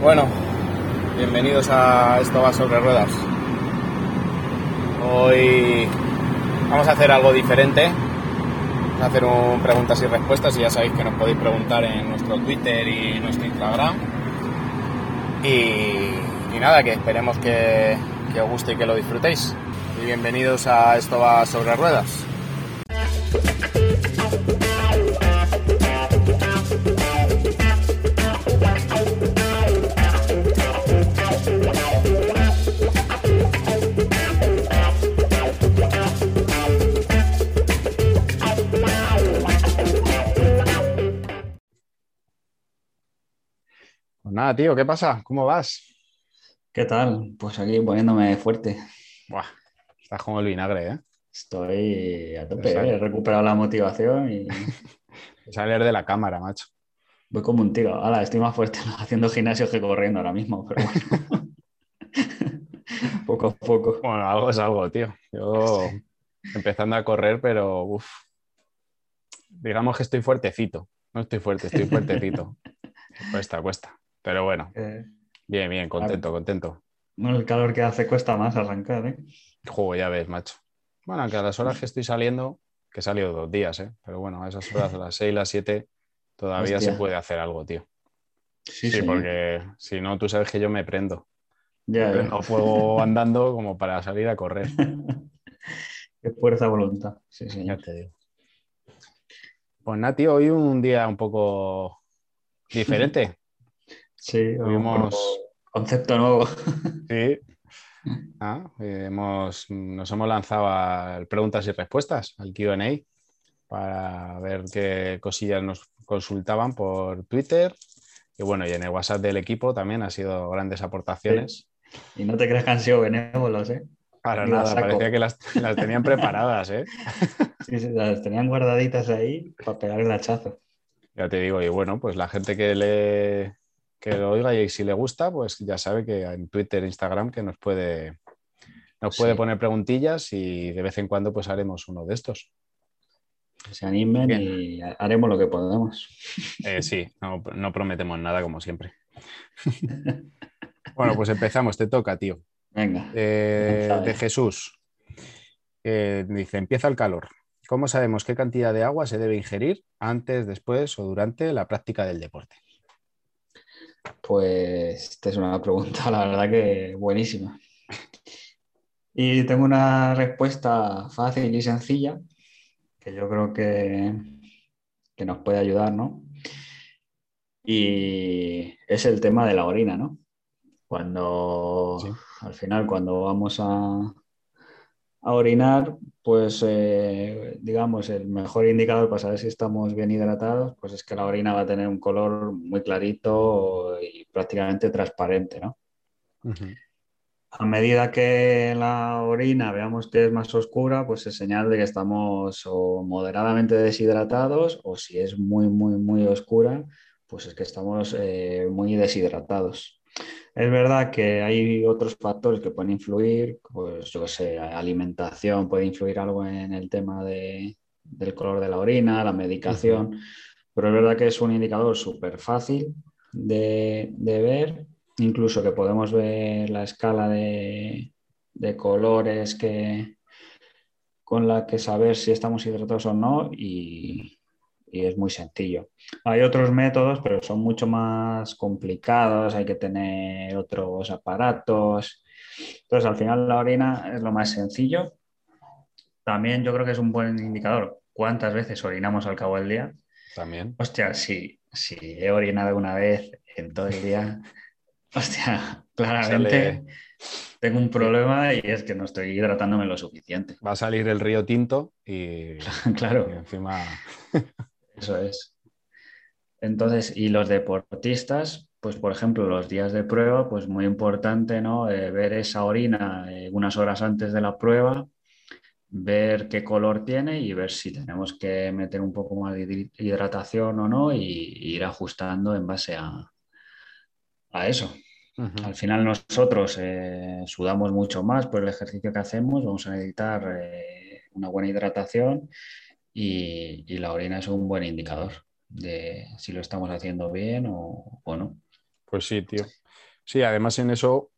Bueno, bienvenidos a Esto va sobre ruedas. Hoy vamos a hacer algo diferente. Hacer un preguntas y respuestas y ya sabéis que nos podéis preguntar en nuestro Twitter y nuestro Instagram. Y, y nada, que esperemos que, que os guste y que lo disfrutéis. Y bienvenidos a Esto va sobre ruedas. Nada, tío, ¿qué pasa? ¿Cómo vas? ¿Qué tal? Pues aquí poniéndome fuerte. Buah, estás como el vinagre, ¿eh? Estoy a tope. ¿eh? he recuperado la motivación y salir de la cámara, macho. voy como un tiro. Ahora estoy más fuerte haciendo gimnasio que corriendo ahora mismo, pero bueno. poco a poco. Bueno, algo es algo, tío. Yo empezando a correr, pero uff. Digamos que estoy fuertecito. No estoy fuerte, estoy fuertecito. Cuesta, cuesta. Pero bueno, Eh, bien, bien, contento, contento. bueno, el calor que hace cuesta más arrancar, ¿eh? Juego, ya ves, macho. Bueno, aunque a las horas que estoy saliendo, que he salido dos días, ¿eh? Pero bueno, a esas horas, a las 6, las 7, todavía Hostia. se puede hacer algo, tío. Sí, Sí, sí. porque si no, tú sabes que yo me prendo. Ya, ya. Prendo fuego andando como para salir a correr. Qué fuerza voluntad. Sí. Ya te digo. Pues Nati, hoy un día un poco diferente. Sí, Tuvimos- concepto nuevo. Sí. Ah, hemos, nos hemos lanzado a preguntas y respuestas, al QA, para ver qué cosillas nos consultaban por Twitter. Y bueno, y en el WhatsApp del equipo también ha sido grandes aportaciones. Y no te creas que han sido benévolos, ¿eh? Para Ni nada, parecía que las, las tenían preparadas, ¿eh? Sí, sí, las tenían guardaditas ahí para pegar el hachazo. Ya te digo, y bueno, pues la gente que le que lo oiga y si le gusta, pues ya sabe que en Twitter, Instagram, que nos puede, nos puede Sí. poner preguntillas y de vez en cuando pues haremos uno de estos. Que se animen Bien. y haremos lo que podemos. Eh, sí, no, no prometemos nada como siempre. Bueno, pues empezamos, te toca, tío. Venga. Eh, de. Jesús. Eh, dice, empieza el calor. ¿Cómo sabemos qué cantidad de agua se debe ingerir antes, después o durante la práctica del deporte? Pues esta es una pregunta, la verdad que buenísima. Y tengo una respuesta fácil y sencilla que yo creo que, que nos puede ayudar, ¿no? Y es el tema de la orina, ¿no? Cuando Sí. al final, cuando vamos a, a orinar, pues eh, digamos, el mejor indicador para saber si estamos bien hidratados, pues es que la orina va a tener un color muy clarito y prácticamente transparente, ¿no? A medida que la orina veamos que es más oscura, pues es señal de que estamos o moderadamente deshidratados o si es muy, muy, muy oscura, pues es que estamos eh, muy deshidratados. Es verdad que hay otros factores que pueden influir, pues yo qué sé, alimentación puede influir algo en el tema de- del color de la orina, la medicación, pero es verdad que es un indicador súper fácil de, de ver, incluso que podemos ver la escala de, de colores que, con la que saber si estamos hidratados o no y, y es muy sencillo. Hay otros métodos, pero son mucho más complicados, hay que tener otros aparatos. Entonces, al final la orina es lo más sencillo. También yo creo que es un buen indicador cuántas veces orinamos al cabo del día. También. Hostia, si, si he orinado una vez en todo el día, hostia, claramente tengo un problema y es que no estoy hidratándome lo suficiente. Va a salir el río tinto y, y Claro, encima... eso es. Entonces, y los deportistas, pues por ejemplo, los días de prueba, pues muy importante, ¿no? Eh, ver esa orina eh, unas horas antes de la prueba, ver qué color tiene y ver si tenemos que meter un poco más de hidratación o no y, y ir ajustando en base a, a eso. Al final nosotros eh, sudamos mucho más por el ejercicio que hacemos, vamos a necesitar una buena hidratación y, y la orina es un buen indicador de si lo estamos haciendo bien o, o no. Pues sí, tío. Sí, además en eso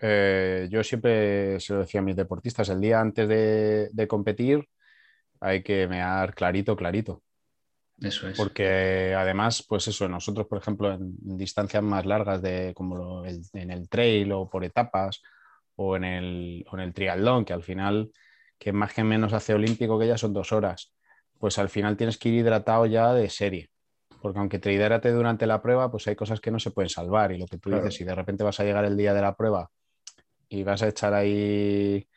eh, yo siempre se lo decía a mis deportistas, el día antes de, competir hay que mear clarito, clarito. Eso es. Porque además, pues eso, nosotros, por ejemplo, en, distancias más largas de como en el trail o por etapas o en el, o en el triatlón, que al final, que más que menos hace olímpico que ya son dos horas, pues al final tienes que ir hidratado ya de serie porque aunque te hidrate durante la prueba, pues hay cosas que no se pueden salvar. Y lo que tú dices, si de repente vas a llegar el día de la prueba y vas a echar ahí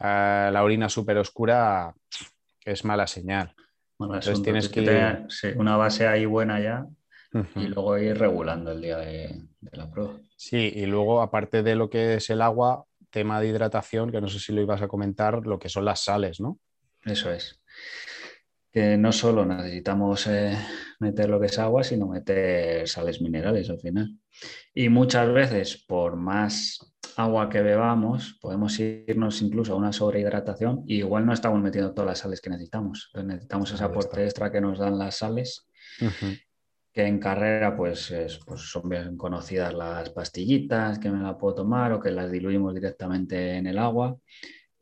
la orina súper oscura, es mala señal. Entonces tienes que tener una base ahí buena ya y luego ir regulando el día de, la prueba. Sí, y luego aparte de lo que es el agua, tema de hidratación, que no sé si lo ibas a comentar, lo que son las sales, ¿no? Eso es que no solo necesitamos eh, meter lo que es agua, sino meter sales minerales al final. Y muchas veces, por más agua que bebamos, podemos irnos incluso a una sobrehidratación y igual no estamos metiendo todas las sales que necesitamos. necesitamos ese aporte extra que nos dan las sales, que en carrera pues, pues, son bien conocidas las pastillitas que me la puedo tomar o que las diluimos directamente en el agua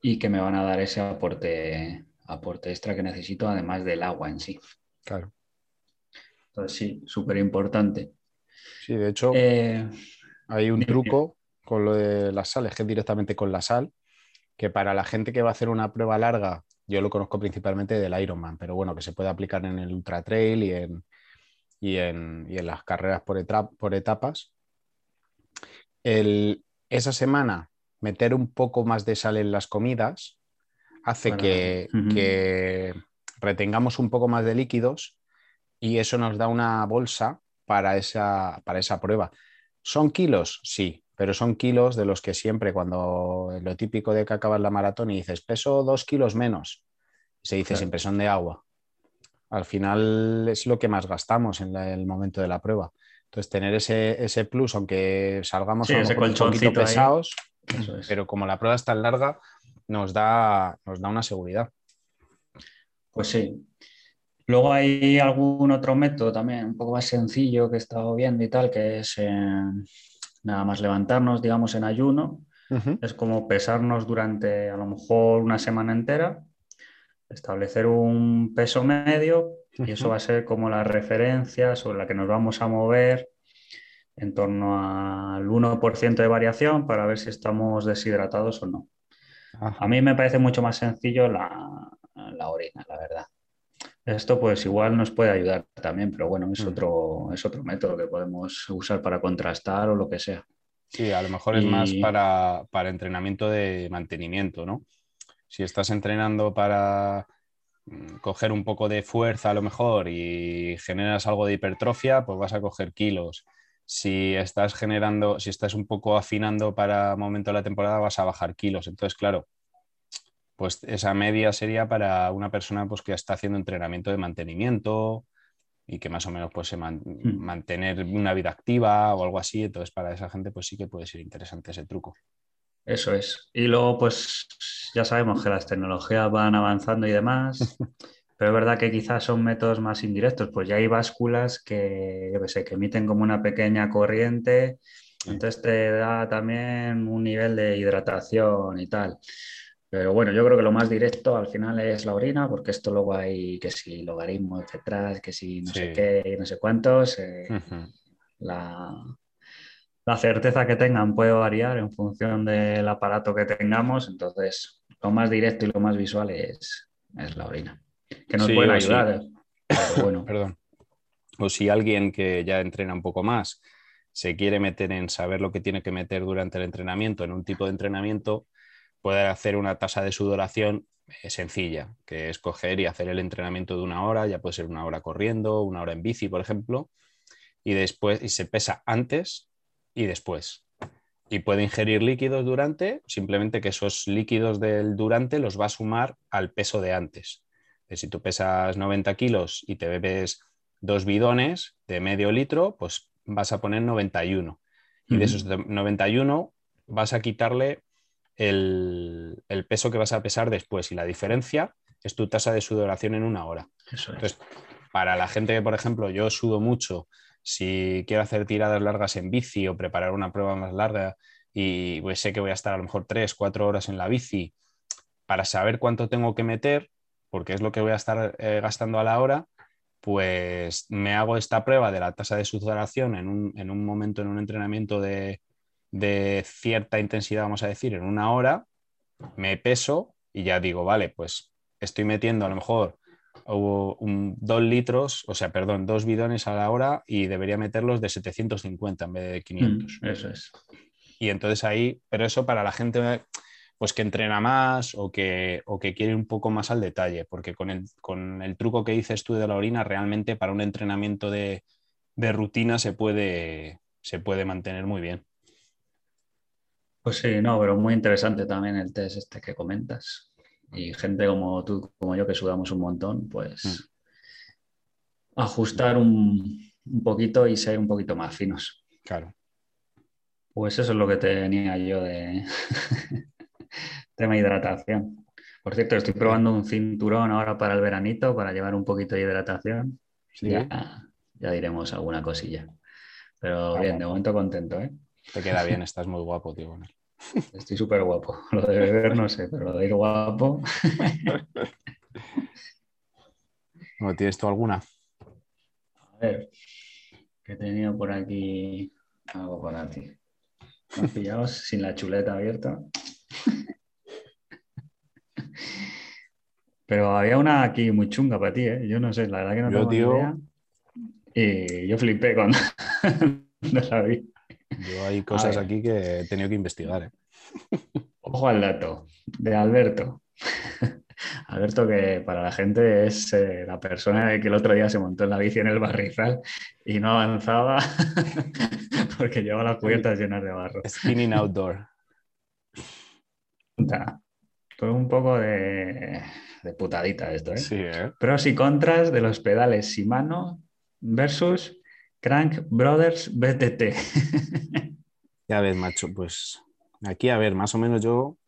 y que me van a dar ese aporte aporte extra que necesito, además del agua en sí. Claro. Entonces, sí, súper importante. Sí, de hecho, eh, hay un truco con lo de las sales, que es directamente con la sal, que para la gente que va a hacer una prueba larga, yo lo conozco principalmente del Ironman, pero bueno, que se puede aplicar en el Ultra Trail y en, y en, las carreras por, por etapas. esa semana meter un poco más de sal en las comidas hace que, retengamos un poco más de líquidos y eso nos da una bolsa para esa, para esa prueba. ¿Son kilos? Sí, pero son kilos de los que siempre, cuando lo típico de que acabas la maratón y dices, peso dos kilos menos, se dice siempre son de agua. Al final es lo que más gastamos en el momento de la prueba. Entonces, tener ese, ese plus, aunque salgamos un poquito pesados, pero como la prueba es tan larga, nos da, nos da una seguridad. Pues sí. Luego hay algún otro método también un poco más sencillo que he estado viendo y tal, que es eh, nada más levantarnos, digamos, en ayuno. Es como pesarnos durante a lo mejor una semana entera, establecer un peso medio y eso va a ser como la referencia sobre la que nos vamos a mover en torno al 1% de variación para ver si estamos deshidratados o no. A mí me parece mucho más sencillo la, orina, la verdad. Esto pues igual nos puede ayudar también, pero bueno, es, mm. otro, es otro método que podemos usar para contrastar o lo que sea. Sí, a lo mejor es más para, para, entrenamiento de mantenimiento, ¿no? Si estás entrenando para mm, coger un poco de fuerza a lo mejor y generas algo de hipertrofia, pues vas a coger kilos si estás generando, si estás un poco afinando para momento de la temporada, vas a bajar kilos. Entonces, claro, pues esa media sería para una persona pues, que está haciendo entrenamiento de mantenimiento y que más o menos puede hmm. mantener una vida activa o algo así. Entonces, para esa gente, pues sí que puede ser interesante ese truco. Eso es. Y luego, pues ya sabemos que las tecnologías van avanzando y demás. Pero es verdad que quizás son métodos más indirectos, pues ya hay básculas que, yo sé, que emiten como una pequeña corriente, entonces te da también un nivel de hidratación y tal. Pero bueno, yo creo que lo más directo al final es la orina, porque esto luego hay que si logaritmos detrás, que si no sé qué, no sé cuántos. Eh, la, la certeza que tengan puede variar en función del aparato que tengamos, entonces lo más directo y lo más visual es, es la orina que nos pueden ayudar. bueno. Perdón. O si alguien que ya entrena un poco más se quiere meter en saber lo que tiene que meter durante el entrenamiento en un tipo de entrenamiento, puede hacer una tasa de sudoración eh, sencilla, que es coger y hacer el entrenamiento de una hora, ya puede ser una hora corriendo, una hora en bici, por ejemplo, y después y se pesa antes y después. Y puede ingerir líquidos durante, simplemente que esos líquidos del durante los va a sumar al peso de antes si tú pesas 90 kilos y te bebes dos bidones de medio litro, pues vas a poner 91. Y de esos 91 vas a quitarle el, peso que vas a pesar después. Y la diferencia es tu tasa de sudoración en una hora. Entonces, para la gente que, por ejemplo, yo sudo mucho si quiero hacer tiradas largas en bici o preparar una prueba más larga y pues sé que voy a estar a lo mejor tres, cuatro horas en la bici para saber cuánto tengo que meter, porque es lo que voy a estar eh, gastando a la hora, pues me hago esta prueba de la tasa de sudoración en un, momento, en un entrenamiento de, de cierta intensidad, vamos a decir, en una hora, me peso y ya digo, vale, pues estoy metiendo a lo mejor un, dos litros, o sea, perdón, dos bidones a la hora y debería meterlos de 750 en vez de 500. Mm, eso es. Y entonces ahí, pero eso para la gente pues que entrena más o que, o que quiere un poco más al detalle, porque con el, con el truco que dices tú de la orina, realmente para un entrenamiento de, de rutina se puede, se puede mantener muy bien. Pues sí, no, pero muy interesante también el test este que comentas. Y gente como tú, como yo, que sudamos un montón, pues mm. ajustar un, poquito y ser un poquito más finos. Claro. Pues eso es lo que tenía yo de tema hidratación. Por cierto, estoy probando un cinturón ahora para el veranito para llevar un poquito de hidratación. Ya, ya diremos alguna cosilla. Pero bien, de momento contento, ¿eh? Te queda bien, estás muy guapo, tío. Estoy súper guapo. Lo de beber no sé, pero lo de ir guapo. ¿Tienes tú alguna? A ver, que tenía por aquí algo para ti. Me pillado sin la chuleta abierta. Pero había una aquí muy chunga para ti, ¿eh? Yo no sé, la verdad que no tengo yo, idea. Y yo flipé cuando la vi. Yo hay cosas aquí que he tenido que investigar. ¿eh? Ojo al dato de Alberto. Alberto, que para la gente es eh, la persona que el otro día se montó en la bici en el barrizal y no avanzaba porque llevaba las cubiertas llenas de barro. Spinning outdoor. Fue un poco de, putadita esto, ¿eh? Sí, ¿eh? Pros y contras de los pedales Shimano versus Crank Brothers BTT. ya ves, macho, pues aquí, a ver, más o menos yo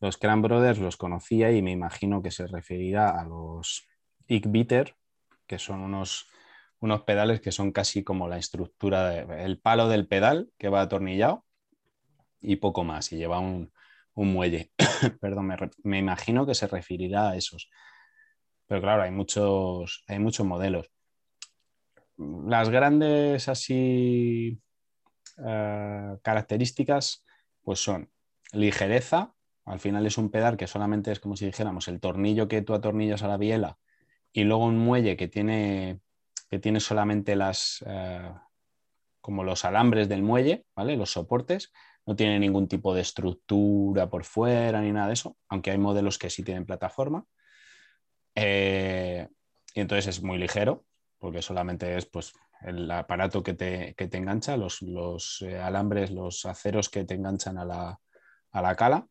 los Crank Brothers los conocía y me imagino que se referirá a los Ickbitter, que son unos, unos pedales que son casi como la estructura, el palo del pedal que va atornillado y poco más, y lleva un, muelle. Perdón, me, me, imagino que se referirá a esos. Pero claro, hay muchos, hay muchos modelos las grandes así eh, características pues son ligereza, al final es un pedal que solamente es como si dijéramos el tornillo que tú atornillas a la biela y luego un muelle que tiene, que tiene solamente las, eh, como los alambres del muelle, ¿vale? Los soportes, no tiene ningún tipo de estructura por fuera ni nada de eso, aunque hay modelos que sí tienen plataforma. Eh, y entonces es muy ligero, porque solamente es pues, el aparato que te, que te engancha, los, los eh, alambres, los aceros que te enganchan a la, a la cala.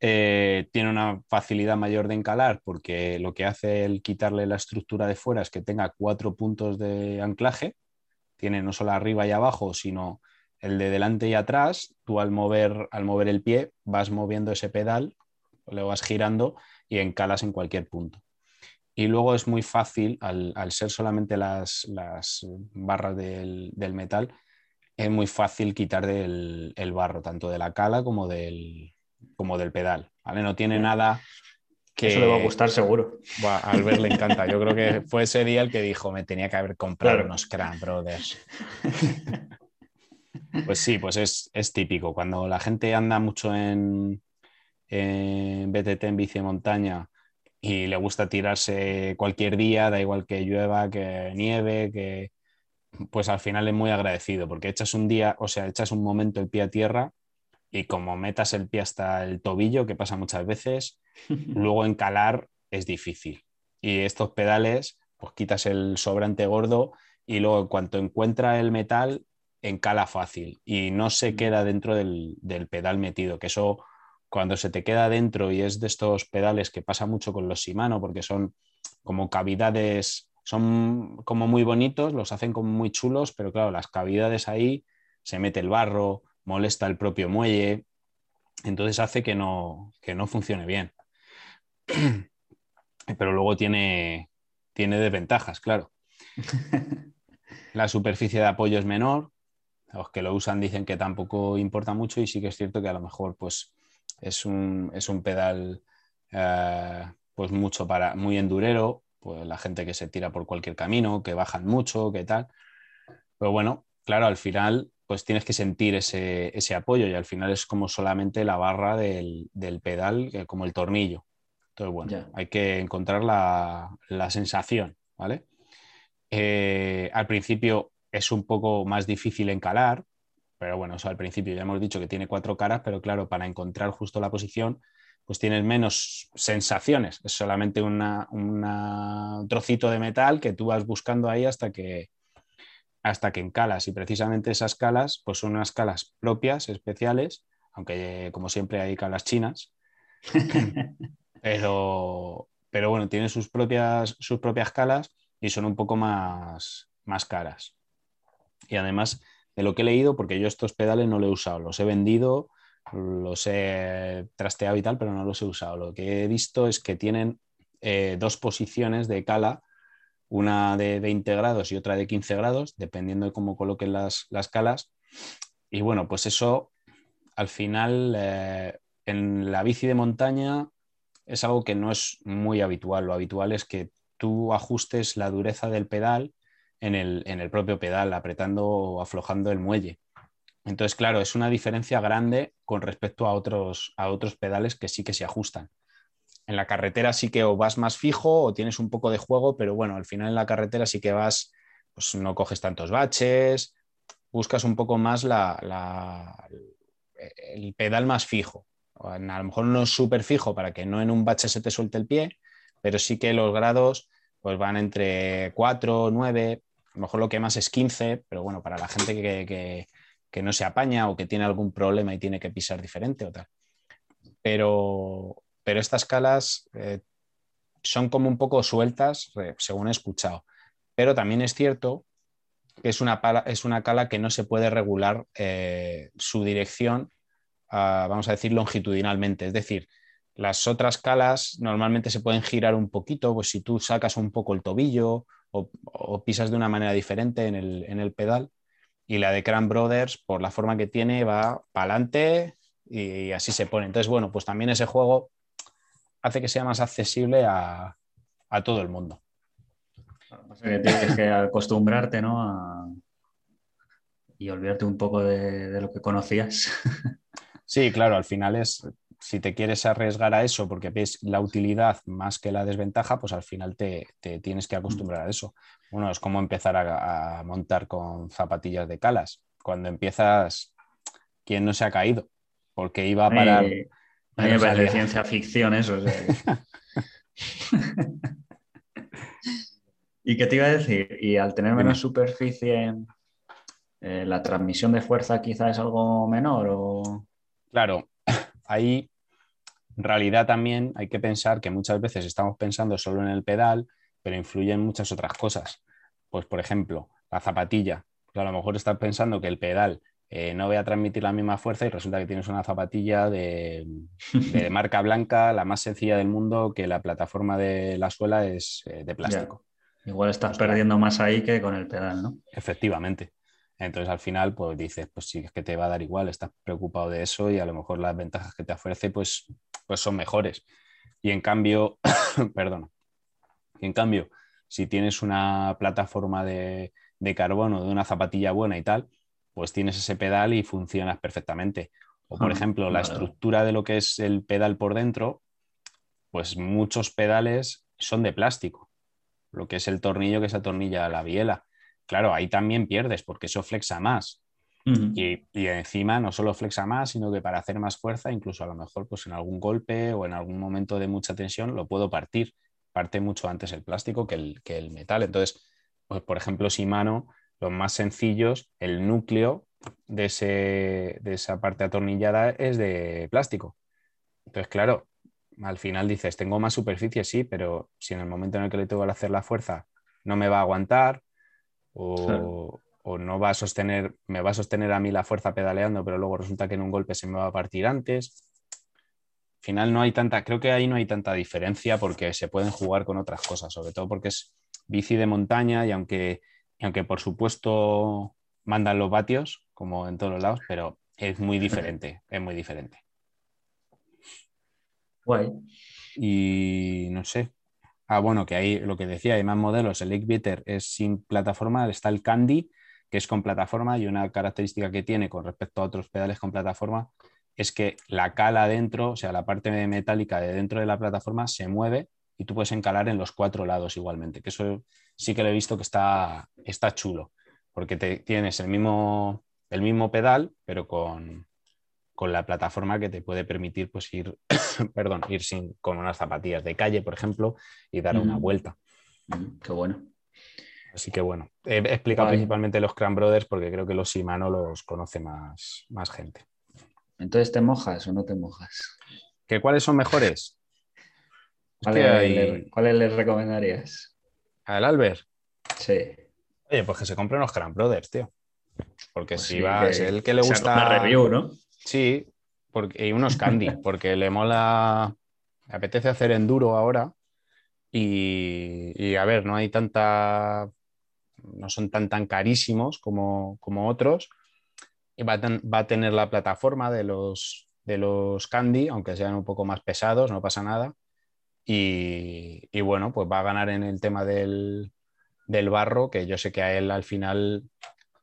Eh, tiene una facilidad mayor de encalar porque lo que hace el quitarle la estructura de fuera es que tenga cuatro puntos de anclaje. Tiene no solo arriba y abajo, sino el de delante y atrás. Tú al mover, al mover el pie vas moviendo ese pedal, lo vas girando y encalas en cualquier punto. Y luego es muy fácil, al, ser solamente las, barras del, metal, es muy fácil quitar el barro, tanto de la cala como del, como del pedal. ¿vale? No tiene nada que... Eso le va a gustar seguro. al ver le encanta. Yo creo que fue ese día el que dijo, me tenía que haber comprado unos Cran Brothers. pues sí, pues es, es, típico. Cuando la gente anda mucho en, en BTT, en bici de montaña, y le gusta tirarse cualquier día, da igual que llueva, que nieve, que pues al final es muy agradecido porque echas un día, o sea, echas un momento el pie a tierra y como metas el pie hasta el tobillo, que pasa muchas veces, luego encalar es difícil. Y estos pedales, pues quitas el sobrante gordo y luego en cuanto encuentra el metal, encala fácil y no se queda dentro del, del pedal metido, que eso cuando se te queda dentro y es de estos pedales que pasa mucho con los Shimano porque son como cavidades, son como muy bonitos, los hacen como muy chulos, pero claro, las cavidades ahí se mete el barro, molesta el propio muelle, entonces hace que no, que no funcione bien. Pero luego tiene, tiene desventajas, claro. La superficie de apoyo es menor. Los que lo usan dicen que tampoco importa mucho y sí que es cierto que a lo mejor pues, es, un, es un pedal eh, pues mucho para, muy endurero, pues la gente que se tira por cualquier camino, que bajan mucho, que tal. Pero bueno, claro, al final pues tienes que sentir ese, apoyo y al final es como solamente la barra del, pedal, eh, como el tornillo. Entonces, bueno, hay que encontrar la, sensación, ¿vale? Eh, al principio es un poco más difícil encalar, pero bueno, eso al principio ya hemos dicho que tiene cuatro caras, pero claro, para encontrar justo la posición, pues tienes menos sensaciones. Es solamente un trocito de metal que tú vas buscando ahí hasta que, hasta que encalas. Y precisamente esas calas, pues son unas calas propias, especiales, aunque como siempre hay calas chinas. pero, pero bueno, tienen sus propias, sus propias calas y son un poco más, más caras. Y además, de lo que he leído, porque yo estos pedales no los he usado, los he vendido, los he trasteado y tal, pero no los he usado. Lo que he visto es que tienen eh, dos posiciones de cala, una de 20 grados y otra de 15 grados, dependiendo de cómo coloquen las, las calas. Y bueno, pues eso al final eh, en la bici de montaña es algo que no es muy habitual. Lo habitual es que tú ajustes la dureza del pedal en el, propio pedal, apretando o aflojando el muelle. Entonces, claro, es una diferencia grande con respecto a otros, a otros pedales que sí que se ajustan. En la carretera sí que o vas más fijo o tienes un poco de juego, pero bueno, al final en la carretera sí que vas, pues no coges tantos baches, buscas un poco más la, el pedal más fijo. A lo mejor no es súper fijo para que no en un bache se te suelte el pie, pero sí que los grados pues van entre 4, 9, a lo mejor lo que más es 15, pero bueno, para la gente que, no se apaña o que tiene algún problema y tiene que pisar diferente o tal. Pero, pero estas calas eh, son como un poco sueltas, según he escuchado. Pero también es cierto que es una, es una cala que no se puede regular eh, su dirección, ah, vamos a decir, longitudinalmente. Es decir, las otras calas normalmente se pueden girar un poquito, pues si tú sacas un poco el tobillo o, pisas de una manera diferente en el, pedal. Y la de Cran Brothers, por la forma que tiene, va para adelante y, así se pone. Entonces, bueno, pues también ese juego hace que sea más accesible a, todo el mundo. tienes que acostumbrarte, ¿no? Y olvidarte un poco de, de lo que conocías. Sí, claro, al final es si te quieres arriesgar a eso porque ves la utilidad más que la desventaja, pues al final te, tienes que acostumbrar a eso. Bueno, es como empezar a, montar con zapatillas de calas. Cuando empiezas, ¿quién no se ha caído? Porque iba a parar. a mí me parece ciencia ficción eso. ¿Y qué te iba a decir? Y al tener menos superficie, eh, ¿la transmisión de fuerza quizá es algo menor? O... Claro, ahí en realidad también hay que pensar que muchas veces estamos pensando solo en el pedal, pero influyen muchas otras cosas. Pues, por ejemplo, la zapatilla. Pues a lo mejor estás pensando que el pedal eh, no va a transmitir la misma fuerza y resulta que tienes una zapatilla de, marca blanca, la más sencilla del mundo, que la plataforma de la suela es eh, de plástico. Igual estás perdiendo más ahí que con el pedal, ¿no? Efectivamente. Entonces al final pues dices, pues sí, es que te va a dar igual, estás preocupado de eso y a lo mejor las ventajas que te ofrece pues, pues son mejores. Y en cambio, perdón, en cambio, si tienes una plataforma de, carbono, de una zapatilla buena y tal, pues tienes ese pedal y funcionas perfectamente. O por ah, ejemplo, la estructura de lo que es el pedal por dentro, pues muchos pedales son de plástico, lo que es el tornillo que se atornilla a la biela claro, ahí también pierdes porque eso flexa más. y, encima no solo flexa más, sino que para hacer más fuerza, incluso a lo mejor pues en algún golpe o en algún momento de mucha tensión lo puedo partir. Parte mucho antes el plástico que el, que el metal. Entonces, pues, por ejemplo, mano, los más sencillos, el núcleo de, ese, de esa parte atornillada es de plástico. Entonces, claro, al final dices, tengo más superficie, sí, pero si en el momento en el que le tengo que hacer la fuerza no me va a aguantar o, no va a sostener, me va a sostener a mí la fuerza pedaleando, pero luego resulta que en un golpe se me va a partir antes. Al final no hay tanta, creo que ahí no hay tanta diferencia porque se pueden jugar con otras cosas, sobre todo porque es bici de montaña y aunque Y aunque por supuesto mandan los vatios, como en todos los lados, pero es muy diferente, es muy diferente. Guay. Y no sé. Ah, bueno, que ahí lo que decía, hay más modelos. El Beater es sin plataforma, está el Candy, que es con plataforma, y una característica que tiene con respecto a otros pedales con plataforma es que la cala dentro, o sea, la parte metálica de dentro de la plataforma se mueve y tú puedes encalar en los cuatro lados igualmente, que eso sí que lo he visto que está, está chulo, porque te, tienes el mismo, el mismo pedal, pero con, la plataforma que te puede permitir pues, ir, perdón, ir sin, con unas zapatillas de calle, por ejemplo, y dar una vuelta. qué bueno. Así que bueno, he explicado principalmente los Cran Brothers porque creo que los Shimano los conoce más, más gente. Entonces, ¿te mojas o no te mojas? ¿Que ¿Cuáles son mejores? ¿Cuáles le, recomendarías? ¿Al Albert? Sí. Oye, pues que se compren los Cran Brothers, tío. Porque pues si va, es el que le gusta. Una review, ¿no? Sí, porque, y unos candy, porque le mola. Le apetece hacer enduro ahora. Y, a ver, no hay tanta. No son tan tan carísimos como, como otros va a, tener la plataforma de los, de los Candy, aunque sean un poco más pesados, no pasa nada. Y, bueno, pues va a ganar en el tema del, barro, que yo sé que a él al final,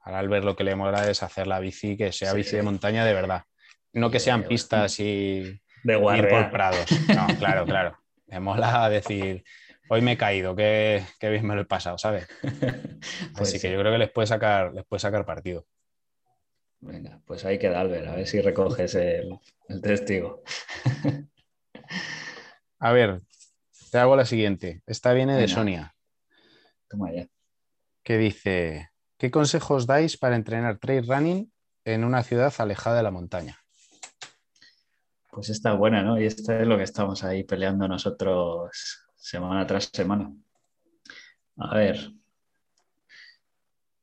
al ver lo que le mola es hacer la bici, que sea bici de montaña de verdad. No que sean pistas y, de ir por prados. No, claro, claro. Me mola decir, hoy me he caído, qué, bien me lo he pasado, ¿sabes? Pues Así que yo creo que les puede sacar, les puede sacar partido. Venga, pues ahí queda Albert, a ver si recoges el, testigo. A ver, te hago la siguiente. Esta viene de Sonia. Toma ya. Que dice: ¿Qué consejos dais para entrenar trail running en una ciudad alejada de la montaña? Pues esta es buena, ¿no? Y esta es lo que estamos ahí peleando nosotros semana tras semana. A ver,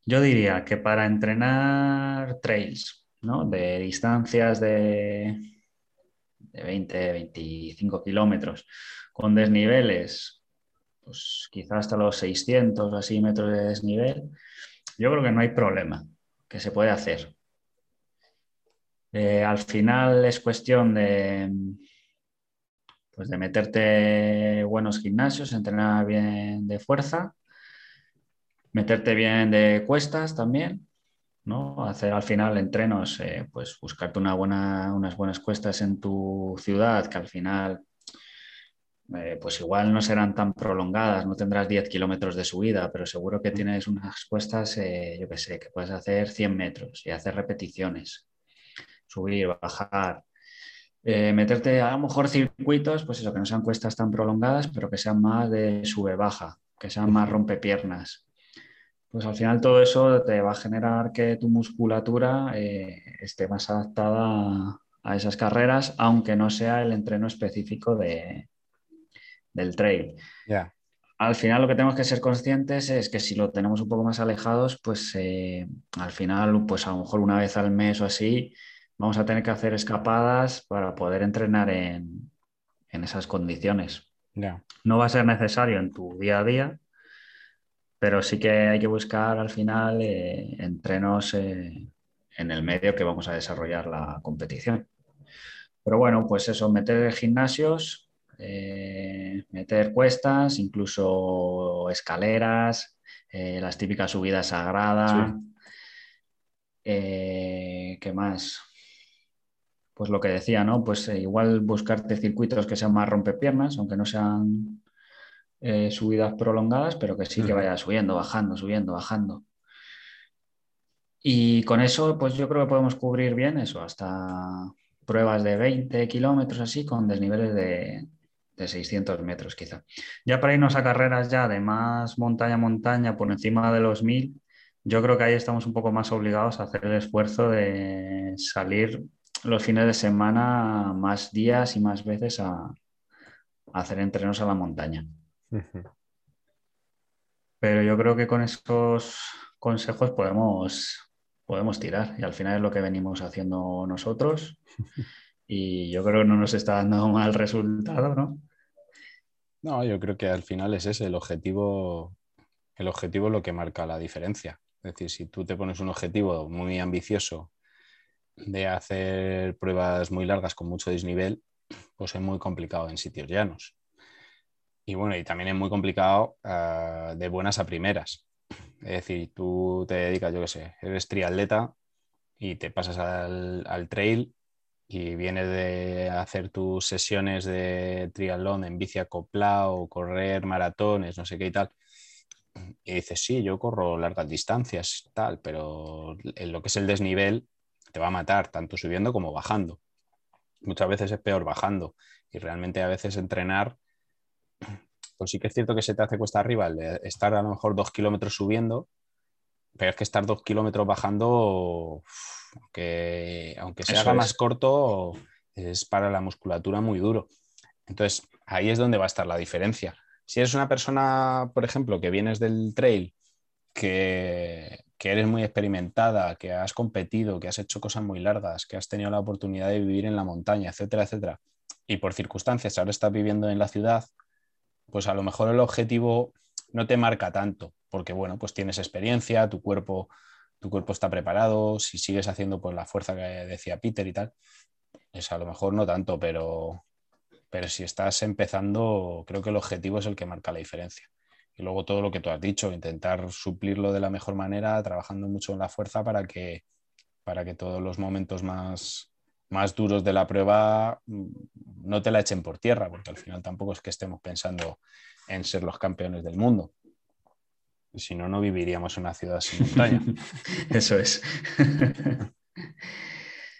yo diría que para entrenar trails, ¿no? De distancias de, de 20, 25 kilómetros, con desniveles, pues quizás hasta los 600 o así metros de desnivel, yo creo que no hay problema, que se puede hacer. Eh, al final es cuestión de, pues de meterte buenos gimnasios, entrenar bien de fuerza meterte bien de cuestas también, ¿no? Hacer al final entrenos, eh, pues buscarte una buena, unas buenas cuestas en tu ciudad que al final, eh, pues igual no serán tan prolongadas, no tendrás 10 kilómetros de subida, pero seguro que tienes unas cuestas, eh, yo qué sé, que puedes hacer 100 metros y hacer repeticiones, subir, bajar. meterte a lo mejor circuitos, pues eso, que no sean cuestas tan prolongadas, pero que sean más de sube-baja, que sean más rompepiernas pues al final todo eso te va a generar que tu musculatura eh, esté más adaptada a, esas carreras, aunque no sea el entreno específico de, del trail. Al final lo que tenemos que ser conscientes es que si lo tenemos un poco más alejados, pues eh, al final, pues a lo mejor una vez al mes o así, vamos a tener que hacer escapadas para poder entrenar en, esas condiciones. No va a ser necesario en tu día a día, pero sí que hay que buscar al final eh, entrenos eh, en el medio que vamos a desarrollar la competición. Pero bueno, pues eso, meter gimnasios, eh, meter cuestas, incluso escaleras, las típicas subidas sagradas. ¿Qué más? Pues lo que decía, ¿no? Pues igual buscarte circuitos que sean más rompepiernas, aunque no sean eh, subidas prolongadas, pero que sí que vaya subiendo, bajando, subiendo, bajando. Y con eso, pues yo creo que podemos cubrir bien eso, hasta pruebas de 20 kilómetros así, con desniveles de, de 600 metros quizá. Ya para irnos a carreras ya de más montaña montaña por encima de los 1000, yo creo que ahí estamos un poco más obligados a hacer el esfuerzo de salir los fines de semana más días y más veces a, a hacer entrenos a la montaña. Pero yo creo que con esos consejos podemos, podemos tirar y al final es lo que venimos haciendo nosotros y yo creo que no nos está dando mal resultado, ¿no? No, yo creo que al final es ese el objetivo. el objetivo es lo que marca la diferencia. Es decir, si tú te pones un objetivo muy ambicioso de hacer pruebas muy largas con mucho desnivel, pues es muy complicado en sitios llanos. Y bueno, y también es muy complicado uh, de buenas a primeras. Es decir, tú te dedicas, yo qué sé, eres triatleta y te pasas al, al trail y vienes de hacer tus sesiones de triatlón en bici acoplado, correr maratones, no sé qué y tal. Y dices, sí, yo corro largas distancias, tal, pero en lo que es el desnivel te va a matar, tanto subiendo como bajando. Muchas veces es peor bajando y realmente a veces entrenar, pues sí que es cierto que se te hace cuesta arriba el de estar a lo mejor dos kilómetros subiendo, pero es que estar dos kilómetros bajando, que aunque se haga más corto, es para la musculatura muy duro. Entonces, ahí es donde va a estar la diferencia. Si eres una persona, por ejemplo, que vienes del trail, que, eres muy experimentada, que has competido, que has hecho cosas muy largas, que has tenido la oportunidad de vivir en la montaña, etcétera, etcétera, y por circunstancias ahora estás viviendo en la ciudad, pues a lo mejor el objetivo no te marca tanto, porque bueno, pues tienes experiencia, tu cuerpo, tu cuerpo está preparado, si sigues haciendo pues la fuerza que decía Peter y tal, pues a lo mejor no tanto, pero, pero si estás empezando, creo que el objetivo es el que marca la diferencia. Y luego todo lo que tú has dicho, intentar suplirlo de la mejor manera, trabajando mucho en la fuerza para que, para que todos los momentos más, más duros de la prueba mm, no te la echen por tierra, porque al final tampoco es que estemos pensando en ser los campeones del mundo. Si no, no viviríamos en una ciudad sin montaña. Eso es.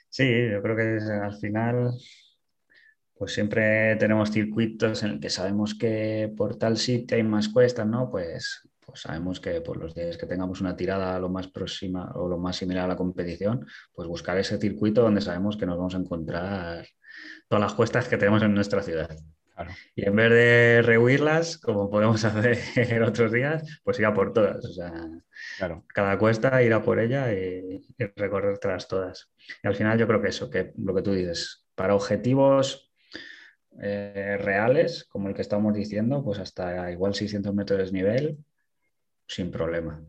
sí, yo creo que al final pues siempre tenemos circuitos en el que sabemos que por tal sitio hay más cuestas, ¿no? Pues, pues sabemos que por los días que tengamos una tirada lo más próxima o lo más similar a la competición, pues buscar ese circuito donde sabemos que nos vamos a encontrar todas las cuestas que tenemos en nuestra ciudad. Y en vez de rehuirlas, como podemos hacer en otros días, pues ir a por todas. O sea, claro. cada cuesta ir a por ella y, y recorrerlas todas. Y al final yo creo que eso, que lo que tú dices, para objetivos eh, reales, como el que estamos diciendo, pues hasta igual 600 metros de desnivel, sin problema.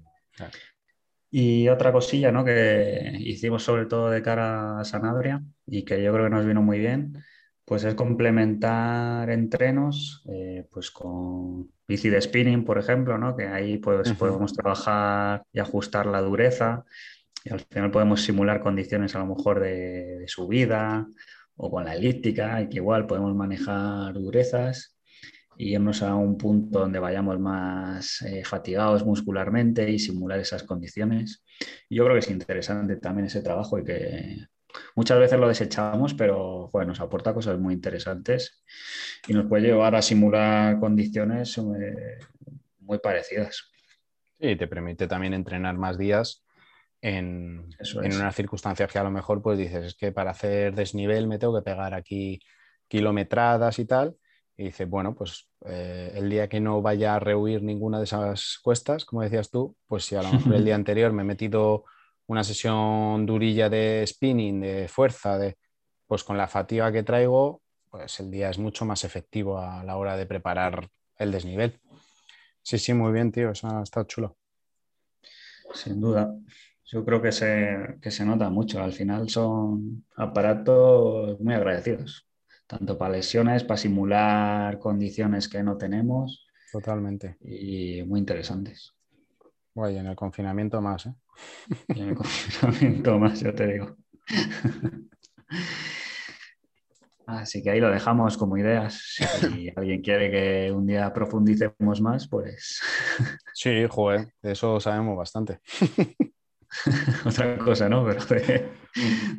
Y otra cosilla ¿no? que hicimos sobre todo de cara a Sanabria y que yo creo que nos vino muy bien, pues es complementar entrenos eh, pues con bici de spinning, por ejemplo, ¿no? que ahí pues, podemos trabajar y ajustar la dureza y al final podemos simular condiciones a lo mejor de, de subida o con la elíptica, que igual podemos manejar durezas y irnos a un punto donde vayamos más eh, fatigados muscularmente y simular esas condiciones. yo creo que es interesante también ese trabajo y que muchas veces lo desechamos, pero bueno, nos aporta cosas muy interesantes y nos puede llevar a simular condiciones eh, muy parecidas. Sí, te permite también entrenar más días en, en unas circunstancias que a lo mejor pues dices, es que para hacer desnivel me tengo que pegar aquí kilometradas y tal. Y dices, bueno, pues eh, el día que no vaya a rehuir ninguna de esas cuestas, como decías tú, pues si a lo mejor el día anterior me he metido una sesión durilla de spinning, de fuerza, de, pues con la fatiga que traigo, pues el día es mucho más efectivo a la hora de preparar el desnivel. Sí, sí, muy bien, tío, eso ha estado chulo. Sin duda. Yo creo que se, que se nota mucho. Al final son aparatos muy agradecidos, tanto para lesiones, para simular condiciones que no tenemos. Totalmente. Y muy interesantes. Guay, en el confinamiento más, ¿eh? en el confinamiento más, ya te digo. Así que ahí lo dejamos como ideas. Si alguien quiere que un día profundicemos más, pues. Sí, joder, de eso sabemos bastante. otra cosa, ¿no? Pero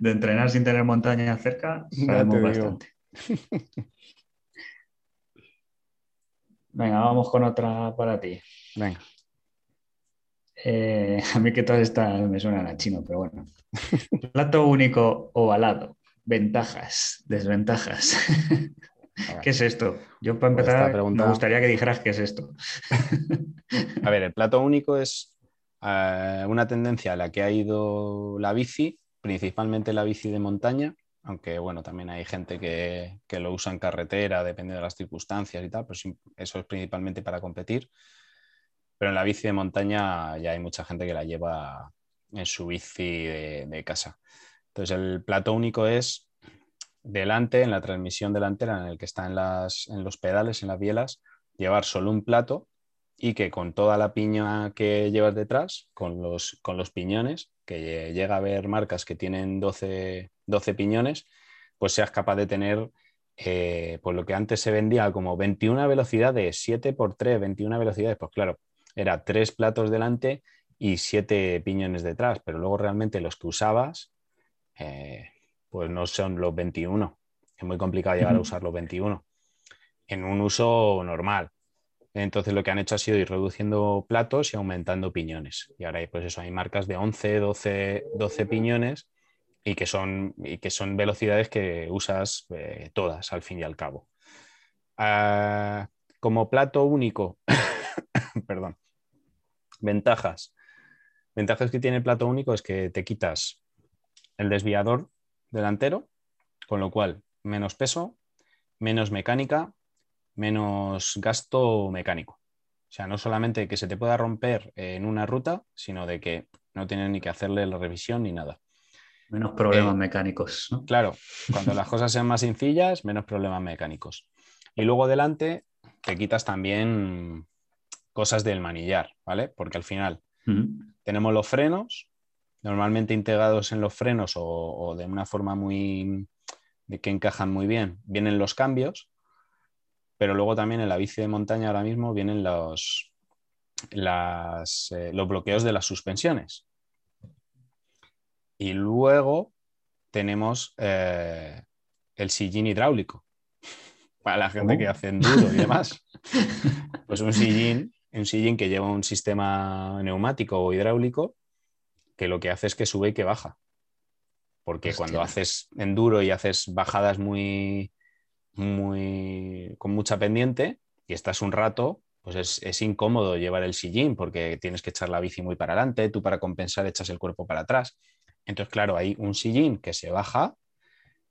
de, entrenar sin tener montaña cerca, sabemos bastante. Venga, vamos con otra para ti. Venga. Eh, a mí que todas estas me suenan a chino, pero bueno. Plato único ovalado. Ventajas, desventajas. ¿Qué es esto? Yo para pues empezar me gustaría que dijeras qué es esto. a ver, el plato único es eh, una tendencia a la que ha ido la bici, principalmente la bici de montaña, aunque bueno, también hay gente que, lo usa en carretera, depende de las circunstancias y tal, pero eso es principalmente para competir. pero en la bici de montaña ya hay mucha gente que la lleva en su bici de, casa. Entonces el plato único es delante, en la transmisión delantera, en el que está en, las, en los pedales, en las bielas, llevar solo un plato y que con toda la piña que llevas detrás, con los, con los piñones, que llega a haber marcas que tienen 12, 12 piñones, pues seas capaz de tener eh, pues lo que antes se vendía como 21 velocidades, 7 por 3, 21 velocidades, pues claro, era tres platos delante y siete piñones detrás, pero luego realmente los que usabas, eh, pues no son los 21. Es muy complicado llegar a usar los 21 en un uso normal. Entonces lo que han hecho ha sido ir reduciendo platos y aumentando piñones. Y ahora hay, pues eso, hay marcas de 11, 12, 12 piñones y que son, y que son velocidades que usas eh, todas al fin y al cabo. Ah, como plato único, perdón, ventajas. Ventajas que tiene el plato único es que te quitas el desviador delantero, con lo cual menos peso, menos mecánica, menos gasto mecánico. O sea, no solamente que se te pueda romper en una ruta, sino de que no tienes ni que hacerle la revisión ni nada. Menos problemas eh, mecánicos. Claro, cuando las cosas sean más sencillas, menos problemas mecánicos. Y luego adelante te quitas también cosas del manillar, ¿vale? Porque al final tenemos los frenos, normalmente integrados en los frenos o, de una forma muy de que encajan muy bien, vienen los cambios, pero luego también en la bici de montaña ahora mismo vienen los, eh, los bloqueos de las suspensiones. Y luego tenemos eh, el sillín hidráulico, para la gente que hace enduro y demás. Pues un sillín, un sillín que lleva un sistema neumático o hidráulico que lo que hace es que sube y que baja. Porque cuando haces enduro y haces bajadas muy, muy con mucha pendiente y estás un rato, pues es, es, incómodo llevar el sillín porque tienes que echar la bici muy para adelante, tú para compensar echas el cuerpo para atrás. Entonces, claro, hay un sillín que se baja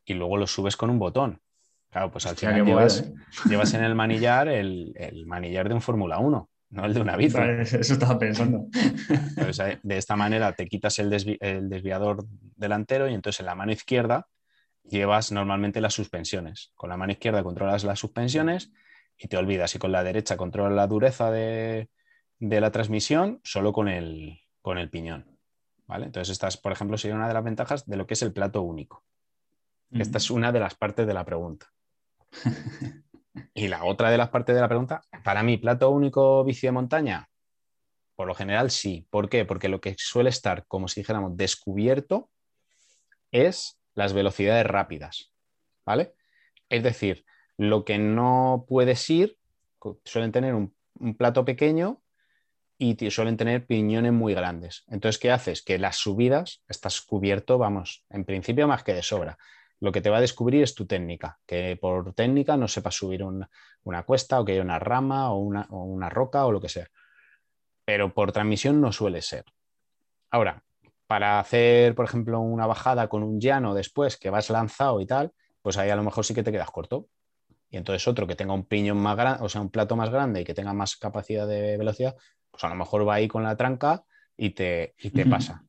y luego lo subes con un botón. Claro, pues al final llevas, ¿eh? llevas, en el manillar el, manillar de un Fórmula 1, no el de una bici. Eso estaba pensando. Eh, de esta manera te quitas el, el desviador delantero y entonces en la mano izquierda llevas normalmente las suspensiones. Con la mano izquierda controlas las suspensiones y te olvidas. Y con la derecha controlas la dureza de, de la transmisión solo con el, con el piñón. ¿vale? Entonces, estas, por ejemplo, sería una de las ventajas de lo que es el plato único. Esta es una de las partes de la pregunta. y la otra de las partes de la pregunta, para mí, plato único bici de montaña, por lo general sí. ¿Por qué? Porque lo que suele estar, como si dijéramos, descubierto es las velocidades rápidas. ¿Vale? Es decir, lo que no puedes ir, suelen tener un, plato pequeño y suelen tener piñones muy grandes. Entonces, ¿qué haces? Que las subidas estás cubierto, vamos, en principio más que de sobra. Lo que te va a descubrir es tu técnica, que por técnica no sepas subir una cuesta o que haya una rama o una roca o lo que sea. Pero por transmisión no suele ser. Ahora, para hacer, por ejemplo, una bajada con un llano después que vas lanzado y tal, pues ahí a lo mejor sí que te quedas corto. Y entonces otro que tenga un piñón más grande, o sea, un plato más grande y que tenga más capacidad de velocidad, pues a lo mejor va ahí con la tranca y te, te pasa.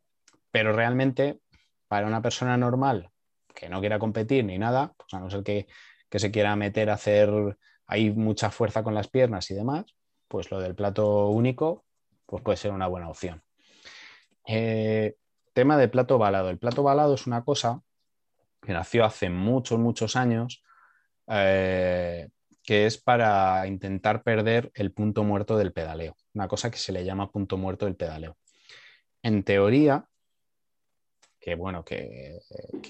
Pero realmente, para una persona normal que no quiera competir ni nada, pues a no ser que, se quiera meter a hacer ahí mucha fuerza con las piernas y demás, pues lo del plato único pues puede ser una buena opción. Eh, tema de plato balado. El plato balado es una cosa que nació hace muchos, muchos años eh, que es para intentar perder el punto muerto del pedaleo, una cosa que se le llama punto muerto del pedaleo. En teoría, que bueno, que,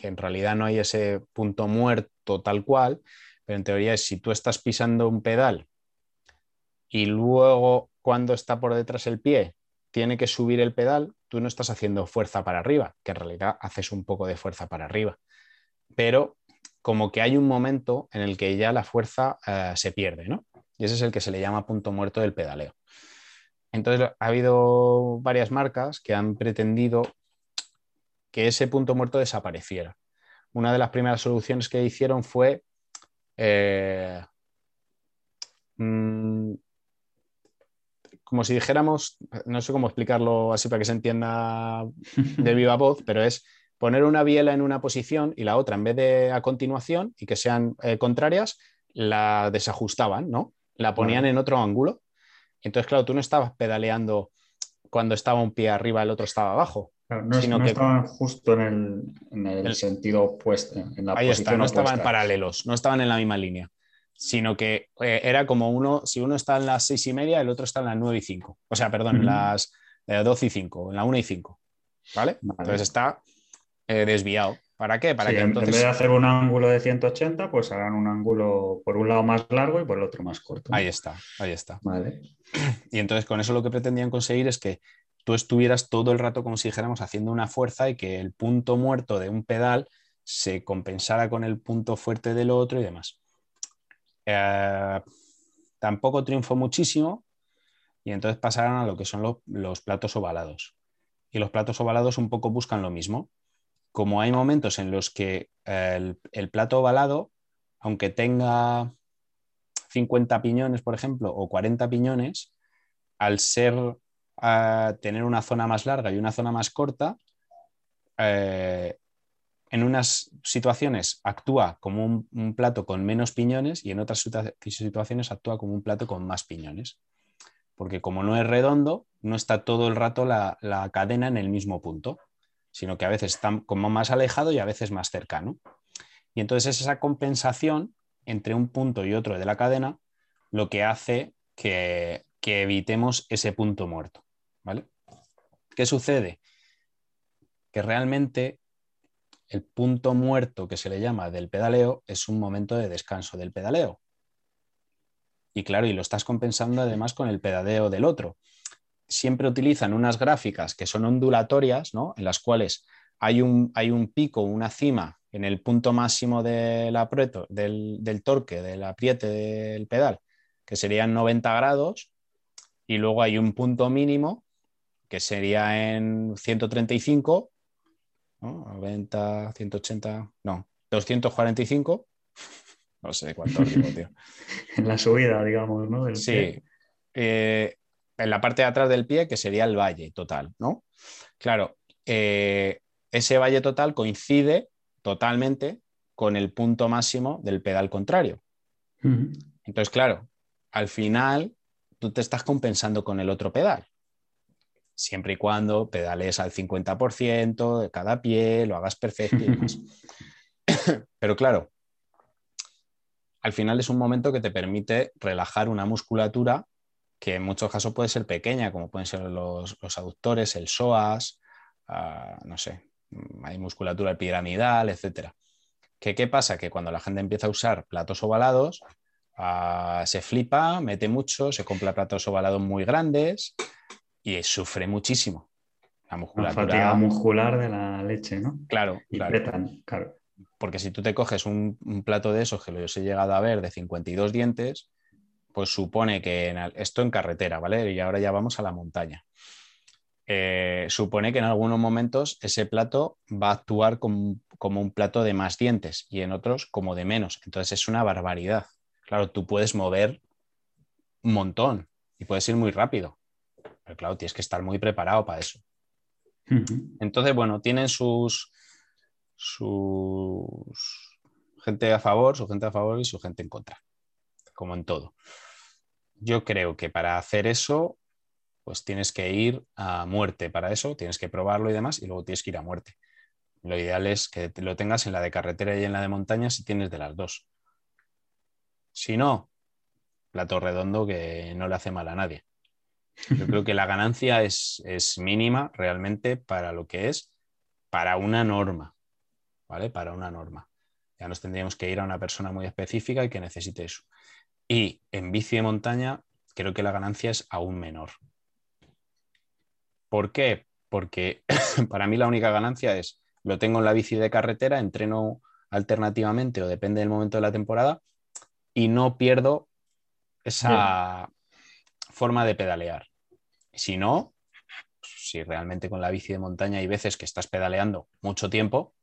en realidad no hay ese punto muerto tal cual, pero en teoría es si tú estás pisando un pedal y luego cuando está por detrás el pie tiene que subir el pedal, tú no estás haciendo fuerza para arriba, que en realidad haces un poco de fuerza para arriba, pero como que hay un momento en el que ya la fuerza eh, se pierde, ¿no? Y ese es el que se le llama punto muerto del pedaleo. Entonces, ha habido varias marcas que han pretendido que ese punto muerto desapareciera. Una de las primeras soluciones que hicieron fue eh, mm, como si dijéramos, no sé cómo explicarlo así para que se entienda de viva voz, pero es poner una biela en una posición y la otra, en vez de a continuación y que sean eh, contrarias, la desajustaban, ¿no? La ponían en otro ángulo. Entonces, claro, tú no estabas pedaleando cuando estaba un pie arriba, el otro estaba abajo. no, sino que estaban justo en el, sentido opuesto. En la ahí está, no estaban paralelos, no estaban en la misma línea sino que eh, era como uno, si uno está en las seis y media, el otro está en las nueve y cinco. O sea, perdón, en las eh, doce y cinco, en la una y cinco. ¿Vale? Entonces está eh, desviado. ¿Para qué? Para que en, vez de hacer un ángulo de 180, pues hagan un ángulo por un lado más largo y por el otro más corto. Ahí está, ahí está. Vale. Y entonces con eso lo que pretendían conseguir es que tú estuvieras todo el rato como si dijéramos haciendo una fuerza y que el punto muerto de un pedal se compensara con el punto fuerte del otro y demás. Eh, tampoco triunfó muchísimo y entonces pasaron a lo que son los platos ovalados. Y los platos ovalados un poco buscan lo mismo. Como hay momentos en los que el, plato ovalado, aunque tenga 50 piñones, por ejemplo, o 40 piñones, al ser tener una zona más larga y una zona más corta, eh, en unas situaciones actúa como un, plato con menos piñones y en otras situaciones actúa como un plato con más piñones. Porque como no es redondo, no está todo el rato la, cadena en el mismo punto, sino que a veces está como más alejado y a veces más cercano. Y entonces es esa compensación entre un punto y otro de la cadena lo que hace que, que evitemos ese punto muerto. ¿vale? ¿Qué sucede? Que realmente el punto muerto que se le llama del pedaleo es un momento de descanso del pedaleo. Y claro, y lo estás compensando además con el pedaleo del otro. Siempre utilizan unas gráficas que son ondulatorias, ¿no? En las cuales hay un, hay un pico, una cima en el punto máximo del, apreto, del, del torque, del apriete del pedal, que serían 90 grados, y luego hay un punto mínimo que sería en 135 90, 180, no, 245. No sé cuánto digo, tío. en la subida, digamos, ¿no? sí. Eh, en la parte de atrás del pie, que sería el valle total, ¿no? Claro, eh, ese valle total coincide totalmente con el punto máximo del pedal contrario. Entonces, claro, al final tú te estás compensando con el otro pedal siempre y cuando pedales al 50% de cada pie, lo hagas perfecto y demás. Pero claro, al final es un momento que te permite relajar una musculatura que en muchos casos puede ser pequeña, como pueden ser los, aductores, el psoas, ah, no sé, hay musculatura piramidal, etc. ¿Qué, ¿Qué pasa? Que cuando la gente empieza a usar platos ovalados, ah, se flipa, mete mucho, se compra platos ovalados muy grandes, y sufre muchísimo. La musculatura. fatiga muscular de la leche, ¿no? Claro, claro. Porque si tú te coges un, plato de esos que los he llegado a ver de 52 dientes, pues supone que en, esto en carretera, ¿vale? Y ahora ya vamos a la montaña. Eh, supone que en algunos momentos ese plato va a actuar como, como, un plato de más dientes y en otros como de menos. Entonces es una barbaridad. Claro, tú puedes mover un montón y puedes ir muy rápido. Pero claro, tienes que estar muy preparado para eso. Entonces, bueno, tienen sus, sus gente a favor, su gente a favor y su gente en contra, como en todo. Yo creo que para hacer eso, pues tienes que ir a muerte para eso, tienes que probarlo y demás, y luego tienes que ir a muerte. Lo ideal es que lo tengas en la de carretera y en la de montaña si tienes de las dos. Si no, plato redondo que no le hace mal a nadie. Yo creo que la ganancia es, mínima realmente para lo que es para una norma, ¿vale? Para una norma. Ya nos tendríamos que ir a una persona muy específica y que necesite eso. Y en bici de montaña creo que la ganancia es aún menor. ¿Por qué? Porque para mí la única ganancia es, lo tengo en la bici de carretera, entreno alternativamente o depende del momento de la temporada y no pierdo esa, forma de pedalear. Si no, si realmente con la bici de montaña hay veces que estás pedaleando mucho tiempo,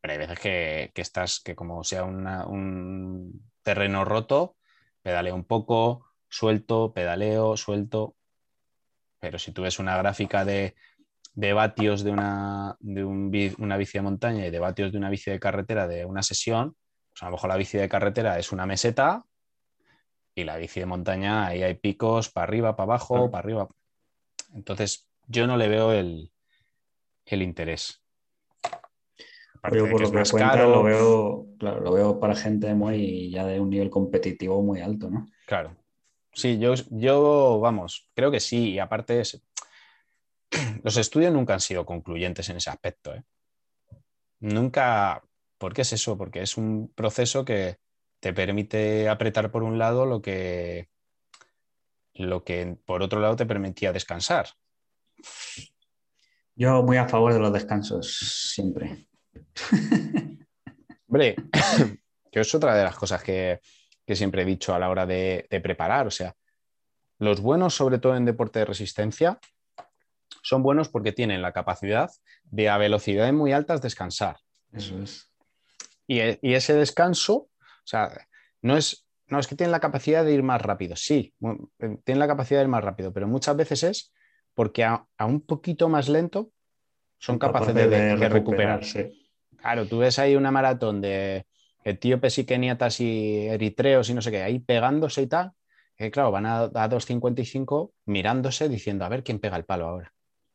pero hay veces que, estás, que como sea un terreno roto, pedaleo un poco, suelto, pedaleo, suelto. pero si tú ves una gráfica de, de vatios de, una, de una bici de montaña y de vatios de una bici de carretera de una sesión, pues a lo mejor la bici de carretera es una meseta y la bici de montaña ahí hay picos para arriba, para abajo, para arriba. Entonces, yo no le veo el, el interés. Yo por lo que, cuenta, lo veo, claro, lo veo para gente muy ya de un nivel competitivo muy alto, ¿no? Claro. Sí, yo, yo vamos, creo que sí. Y aparte, es, los estudios nunca han sido concluyentes en ese aspecto. ¿eh? Nunca. ¿Por qué es eso? Porque es un proceso que te permite apretar por un lado lo que, lo que por otro lado te permitía descansar. Yo muy a favor de los descansos, siempre. Hombre, que es otra de las cosas que, siempre he dicho a la hora de, preparar. O sea, los buenos, sobre todo en deporte de resistencia, son buenos porque tienen la capacidad de a velocidades muy altas descansar. Eso es. Y, ese descanso, o sea, no es, no es que tienen la capacidad de ir más rápido, sí, tienen la capacidad de ir más rápido, pero muchas veces es porque a, un poquito más lento son capaces de, recuperarse. Claro, tú ves ahí una maratón de etíopes y keniatas y eritreos y no sé qué, ahí pegándose y tal, que claro, van a, a 2.55 mirándose diciendo, a ver quién pega el palo ahora.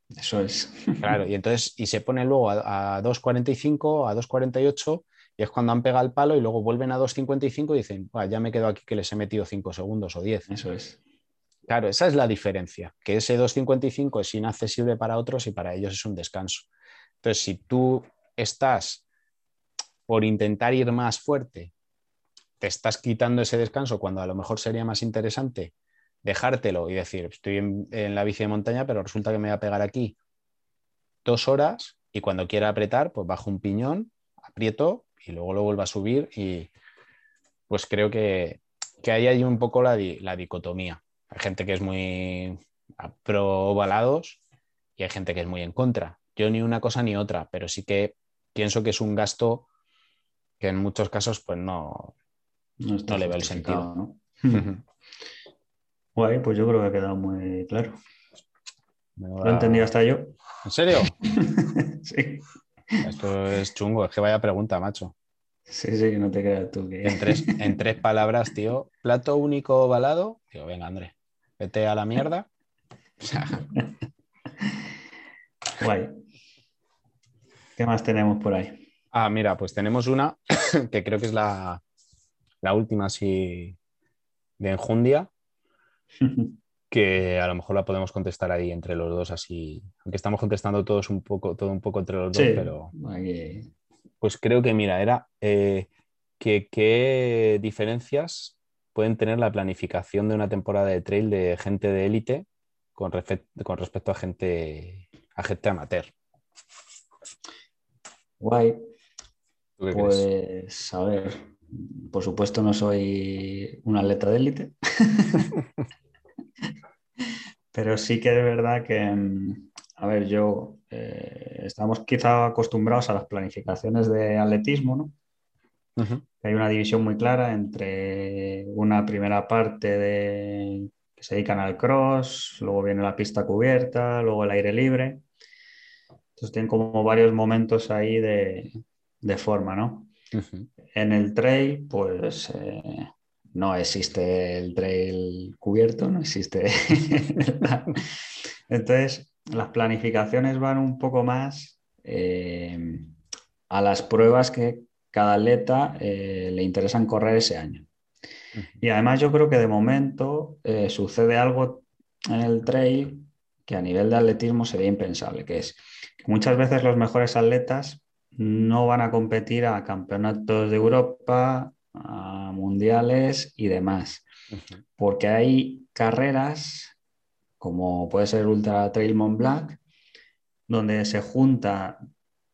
Eso es. Claro, y entonces, y se pone luego a, 2.45, a 2.48, y es cuando han pegado el palo y luego vuelven a 2.55 y dicen, ya me quedo aquí que les he metido 5 segundos o 10. Eso es. Claro, esa es la diferencia, que ese 2.55 es inaccesible para otros y para ellos es un descanso. Entonces, si tú estás por intentar ir más fuerte, te estás quitando ese descanso cuando a lo mejor sería más interesante dejártelo y decir, estoy en, la bici de montaña, pero resulta que me voy a pegar aquí dos horas y cuando quiera apretar, pues bajo un piñón, aprieto y luego lo vuelvo a subir y pues creo que, que ahí hay un poco la, la dicotomía. Hay gente que es muy pro ovalados y hay gente que es muy en contra. Yo ni una cosa ni otra, pero sí que pienso que es un gasto que en muchos casos pues no, no, le veo el sentido. Guay, pues yo creo que ha quedado muy claro. Lo he entendido hasta yo. ¿En serio? sí. Esto es chungo, es que vaya pregunta, macho. Sí, sí, no te creas tú que. En tres, en tres palabras, tío. Plato único ovalado. Digo, venga, André, vete a la mierda. Guay. ¿Qué más tenemos por ahí? Ah, mira, pues tenemos una que creo que es la, la última así de enjundia, que a lo mejor la podemos contestar ahí entre los dos así, aunque estamos contestando todos un poco, todo un poco entre los dos, pero pues creo que mira, era eh, que qué diferencias pueden tener la planificación de una temporada de trail de gente de élite con, con respecto a gente, a gente amateur. Guay. Pues a ver, por supuesto no soy un atleta de élite, pero sí que de verdad que, mm, a ver, yo eh, estamos quizá acostumbrados a las planificaciones de atletismo, ¿no? Hay una división muy clara entre una primera parte de que se dedican al cross, luego viene la pista cubierta, luego el aire libre. Entonces tienen como varios momentos ahí de, de forma, ¿no? En el trail, pues eh, no existe el trail cubierto, no existe. Entonces, las planificaciones van un poco más eh, a las pruebas que cada atleta eh, le interesan correr ese año. Y además yo creo que de momento sucede algo en el trail que a nivel de atletismo sería impensable, que es que muchas veces los mejores atletas no van a competir a campeonatos de Europa, a mundiales y demás. Porque hay carreras, como puede ser Ultra Trail Mont Blanc, donde se junta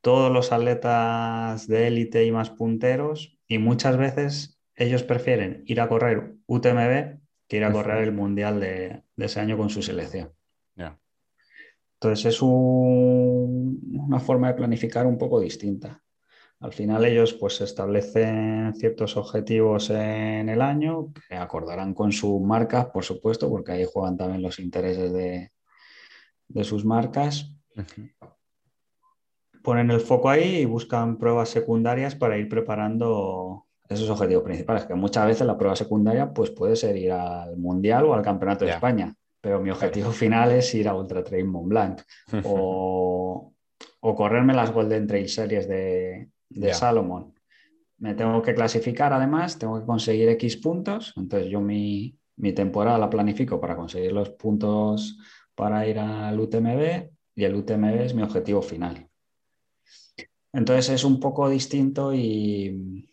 todos los atletas de élite y más punteros y muchas veces ellos prefieren ir a correr UTMB que ir a correr el mundial de, ese año con su selección. Entonces es una forma de planificar un poco distinta. Al final ellos pues establecen ciertos objetivos en el año que acordarán con sus marcas, por supuesto, porque ahí juegan también los intereses de, de sus marcas, ponen el foco ahí y buscan pruebas secundarias para ir preparando esos objetivos principales, que muchas veces la prueba secundaria pues, puede ser ir al Mundial o al Campeonato de España, pero mi objetivo final es ir a Ultra Trail Mont Blanc o, correrme las Golden Trail Series de, Salomon. Me tengo que clasificar además, tengo que conseguir X puntos, entonces yo mi, mi temporada la planifico para conseguir los puntos para ir al UTMB y el UTMB es mi objetivo final. Entonces es un poco distinto y,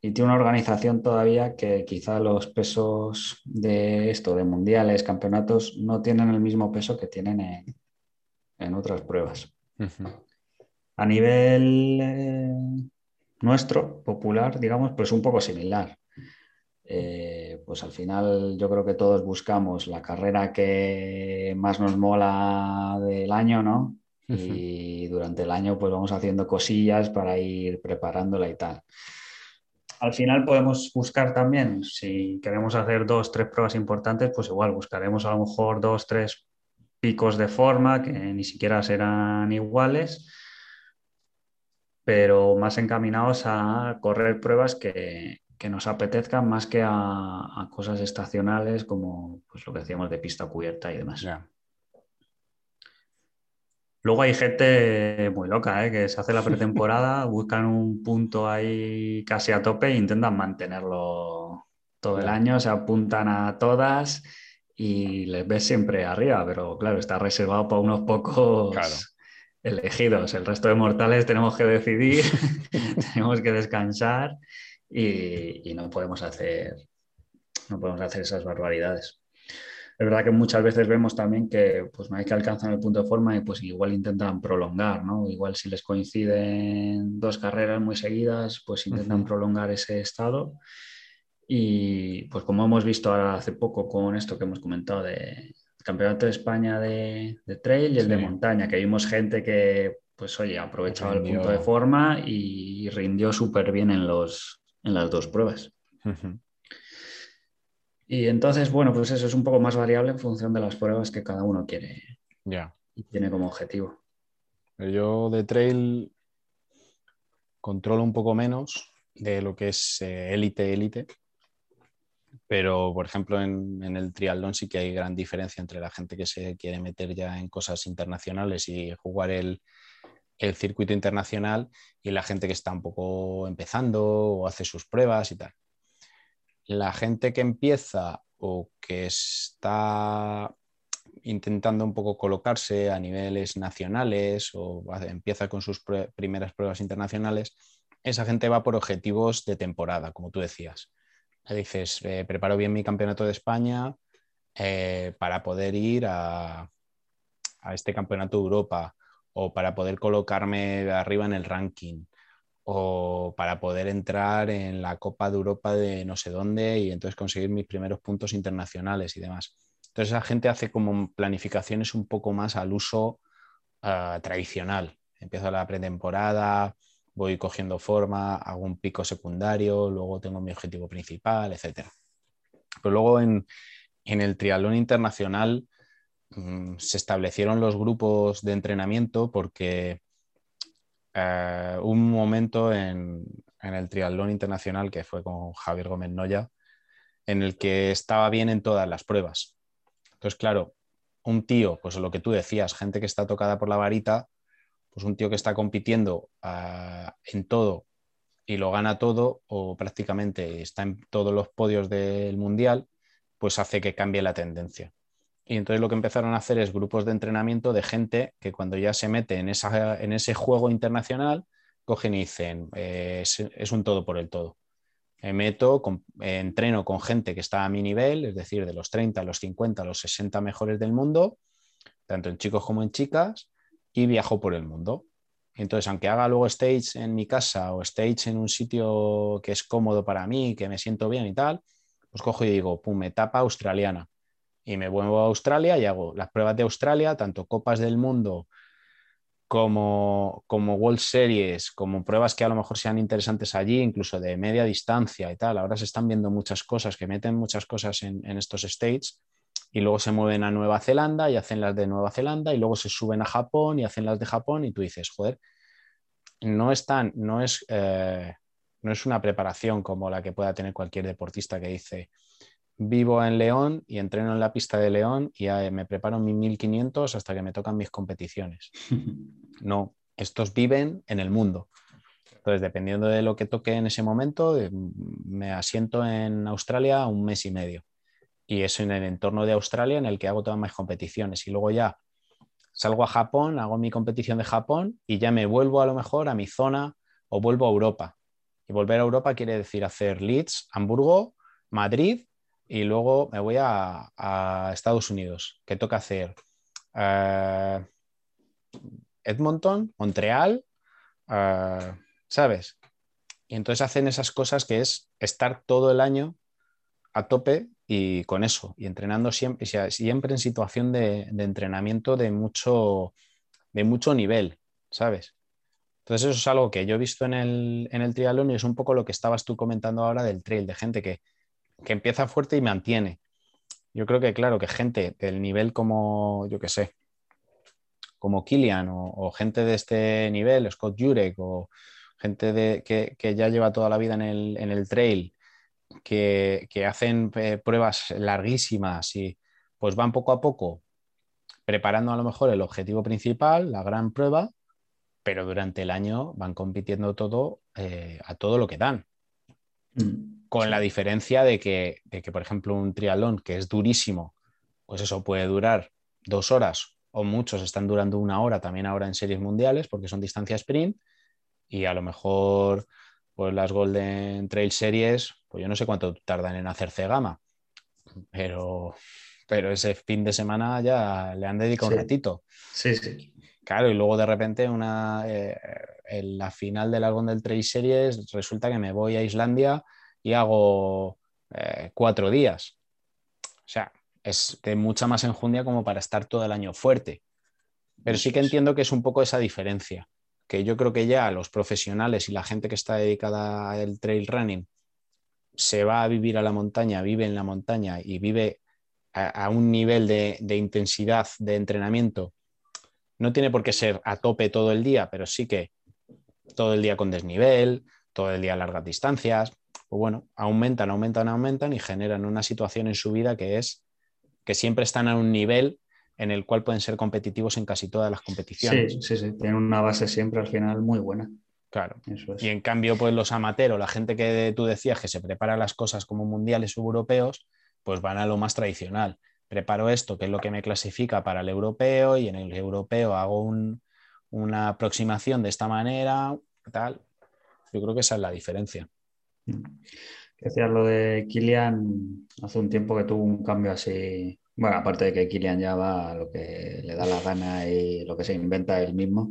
tiene una organización todavía que quizá los pesos de esto, de mundiales, campeonatos, no tienen el mismo peso que tienen en, otras pruebas. A nivel eh, nuestro, popular, digamos, pues un poco similar. Eh, pues al final yo creo que todos buscamos la carrera que más nos mola del año, ¿no? Y durante el año pues vamos haciendo cosillas para ir preparándola y tal. Al final podemos buscar también, si queremos hacer dos, tres pruebas importantes, pues igual buscaremos a lo mejor dos, tres picos de forma que ni siquiera serán iguales, pero más encaminados a correr pruebas que, que nos apetezcan más que a, cosas estacionales como pues, lo que decíamos de pista cubierta y demás. Luego hay gente muy loca, ¿eh? que se hace la pretemporada, buscan un punto ahí casi a tope e intentan mantenerlo todo el año, se apuntan a todas y les ves siempre arriba, pero claro, está reservado para unos pocos elegidos. El resto de mortales tenemos que decidir, tenemos que descansar y, no podemos hacer no podemos hacer esas barbaridades. Es verdad que muchas veces vemos también que pues no hay que alcanzar el punto de forma y pues igual intentan prolongar, ¿no? Igual si les coinciden dos carreras muy seguidas, pues intentan prolongar ese estado. Y pues como hemos visto ahora hace poco con esto que hemos comentado de Campeonato de España de, trail y el de montaña, que vimos gente que pues oye, aprovechaba el punto de forma y rindió súper bien en los, en las dos pruebas. Y entonces, bueno, pues eso es un poco más variable en función de las pruebas que cada uno quiere ya y tiene como objetivo. Yo de trail controlo un poco menos de lo que es eh, élite, élite. Pero, por ejemplo, en, el triatlón sí que hay gran diferencia entre la gente que se quiere meter ya en cosas internacionales y jugar el, el circuito internacional y la gente que está un poco empezando o hace sus pruebas y tal. La gente que empieza o que está intentando un poco colocarse a niveles nacionales o empieza con sus primeras pruebas internacionales, esa gente va por objetivos de temporada, como tú decías. Dices, eh, preparo bien mi campeonato de España eh, para poder ir a, a este campeonato de Europa o para poder colocarme arriba en el ranking o para poder entrar en la Copa de Europa de no sé dónde y entonces conseguir mis primeros puntos internacionales y demás. Entonces la gente hace como planificaciones un poco más al uso ah, tradicional. Empiezo la pretemporada, voy cogiendo forma, hago un pico secundario, luego tengo mi objetivo principal, etc. Pero luego en, en el triatlón internacional Mm, se establecieron los grupos de entrenamiento porque eh, un momento en, el triatlón internacional que fue con Javier Gómez Noya, en el que estaba bien en todas las pruebas. Entonces, claro, un tío, pues lo que tú decías, gente que está tocada por la varita, pues un tío que está compitiendo eh, en todo y lo gana todo o prácticamente está en todos los podios del mundial, pues hace que cambie la tendencia. Y entonces lo que empezaron a hacer es grupos de entrenamiento de gente que cuando ya se mete en, esa, en ese juego internacional, cogen y dicen, eh, es, un todo por el todo. Me meto, entreno con gente que está a mi nivel, es decir, de los 30, los 50, los 60 mejores del mundo, tanto en chicos como en chicas, y viajo por el mundo. Entonces, aunque haga luego stage en mi casa o stage en un sitio que es cómodo para mí, que me siento bien y tal, pues cojo y digo, pum, etapa australiana y me vuelvo a Australia y hago las pruebas de Australia, tanto Copas del Mundo como, como World Series, como pruebas que a lo mejor sean interesantes allí, incluso de media distancia y tal. Ahora se están viendo muchas cosas, que meten muchas cosas en, estos states y luego se mueven a Nueva Zelanda y hacen las de Nueva Zelanda y luego se suben a Japón y hacen las de Japón y tú dices, joder, no es no es, eh, no es una preparación como la que pueda tener cualquier deportista que dice, vivo en León y entreno en la pista de León y me preparo mis 1500 hasta que me tocan mis competiciones. No, estos viven en el mundo. Entonces, dependiendo de lo que toque en ese momento, eh, me asiento en Australia un mes y medio. Y eso en el entorno de Australia en el que hago todas mis competiciones. Y luego ya salgo a Japón, hago mi competición de Japón y ya me vuelvo a lo mejor a mi zona o vuelvo a Europa. Y volver a Europa quiere decir hacer Leeds, Hamburgo, Madrid y luego me voy a, Estados Unidos, que toca hacer eh, Edmonton, Montreal, eh, ¿sabes? Y entonces hacen esas cosas que es estar todo el año a tope y con eso, y entrenando siempre, siempre en situación de, entrenamiento de mucho, de mucho nivel, ¿sabes? Entonces eso es algo que yo he visto en el, en el triatlón y es un poco lo que estabas tú comentando ahora del trail, de gente que, que empieza fuerte y mantiene. Yo creo que, claro, que gente del nivel como, yo qué sé, como Kilian o, gente de este nivel, Scott Jurek o gente de, que, ya lleva toda la vida en el, trail, que, hacen eh, pruebas larguísimas y pues van poco a poco preparando a lo mejor el objetivo principal, la gran prueba, pero durante el año van compitiendo todo eh, a todo lo que dan. Mm. Con la diferencia de que, por ejemplo, un triatlón que es durísimo, pues eso puede durar dos horas o muchos están durando una hora también ahora en series mundiales porque son distancia sprint y a lo mejor pues las Golden Trail Series, pues yo no sé cuánto tardan en hacerse gama, pero, pero ese fin de semana ya le han dedicado un ratito. Sí, sí. Claro, y luego de repente una, eh, en la final de las Golden Trail Series resulta que me voy a Islandia y hago eh, cuatro días. O sea, es de mucha más enjundia como para estar todo el año fuerte. Pero sí que entiendo que es un poco esa diferencia, que yo creo que ya los profesionales y la gente que está dedicada al trail running se va a vivir a la montaña, vive en la montaña y vive a, un nivel de, intensidad de entrenamiento. No tiene por qué ser a tope todo el día, pero sí que todo el día con desnivel, todo el día a largas distancias, pues bueno, aumentan, aumentan, aumentan y generan una situación en su vida que es que siempre están a un nivel en el cual pueden ser competitivos en casi todas las competiciones. Sí, sí, sí, tienen una base siempre al final muy buena. Claro. Y en cambio, pues los amateros, la gente que tú decías que se prepara las cosas como mundiales o europeos, pues van a lo más tradicional. Preparo esto, que es lo que me clasifica para el europeo, y en el europeo hago una aproximación de esta manera, tal. Yo creo que esa es la diferencia. Decías lo de Kilian, hace un tiempo que tuvo un cambio así. Bueno, aparte de que Kilian ya va a lo que le da la gana y lo que se inventa él mismo.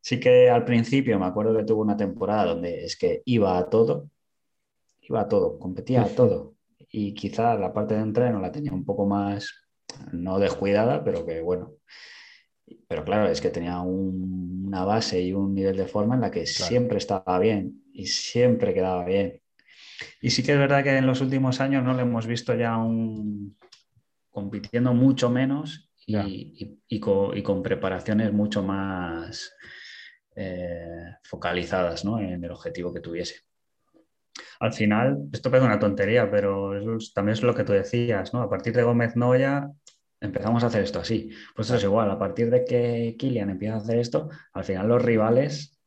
Sí que al principio me acuerdo que tuvo una temporada donde es que iba a todo, iba a todo, competía a todo. Y quizá la parte de entreno la tenía un poco más, no descuidada, pero que bueno. Pero claro, es que tenía una base y un nivel de forma en la que siempre estaba bien y siempre quedaba bien. Y sí que es verdad que en los últimos años no lo hemos visto ya un... compitiendo mucho menos y, con, preparaciones mucho más eh, focalizadas en el objetivo que tuviese. Al final, esto parece una tontería, pero también es lo que tú decías, ¿no? A partir de Gómez Noya empezamos a hacer esto así. Pues eso es igual, a partir de que Kilian empieza a hacer esto, al final los rivales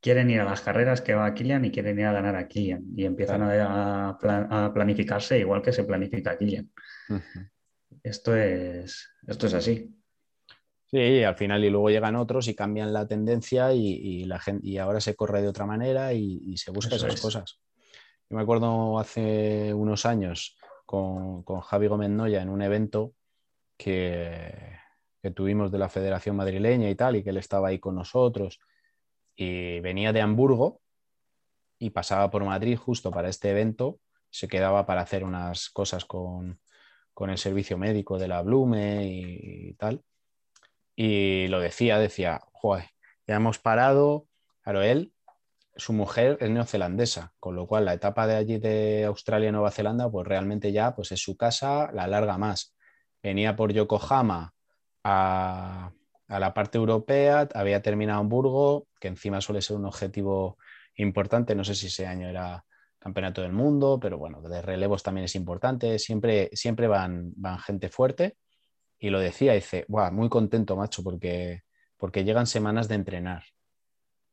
quieren ir a las carreras que va a Kilian y quieren ir a ganar a Kilian y empiezan a, planificarse igual que se planifica Kilian. Esto, es, esto es así. Sí, al final y luego llegan otros y cambian la tendencia y, la gente, y ahora se corre de otra manera y, se buscan esas cosas. Yo me acuerdo hace unos años con, Javi Gómez Noya en un evento que, que tuvimos de la Federación Madrileña y tal, y que él estaba ahí con nosotros y venía de Hamburgo y pasaba por Madrid justo para este evento, se quedaba para hacer unas cosas con, el servicio médico de la Blume y, tal. Y lo decía, decía, joder, ya hemos parado, claro, él su mujer es neozelandesa, con lo cual la etapa de allí de Australia y Nueva Zelanda, pues realmente ya pues es su casa, la larga más. Venía por Yokohama a, a la parte europea, había terminado Hamburgo, que encima suele ser un objetivo importante, no sé si ese año era campeonato del mundo, pero bueno, de relevos también es importante, siempre, siempre van, van gente fuerte. Y lo decía, dice, muy contento, macho, porque, porque llegan semanas de entrenar.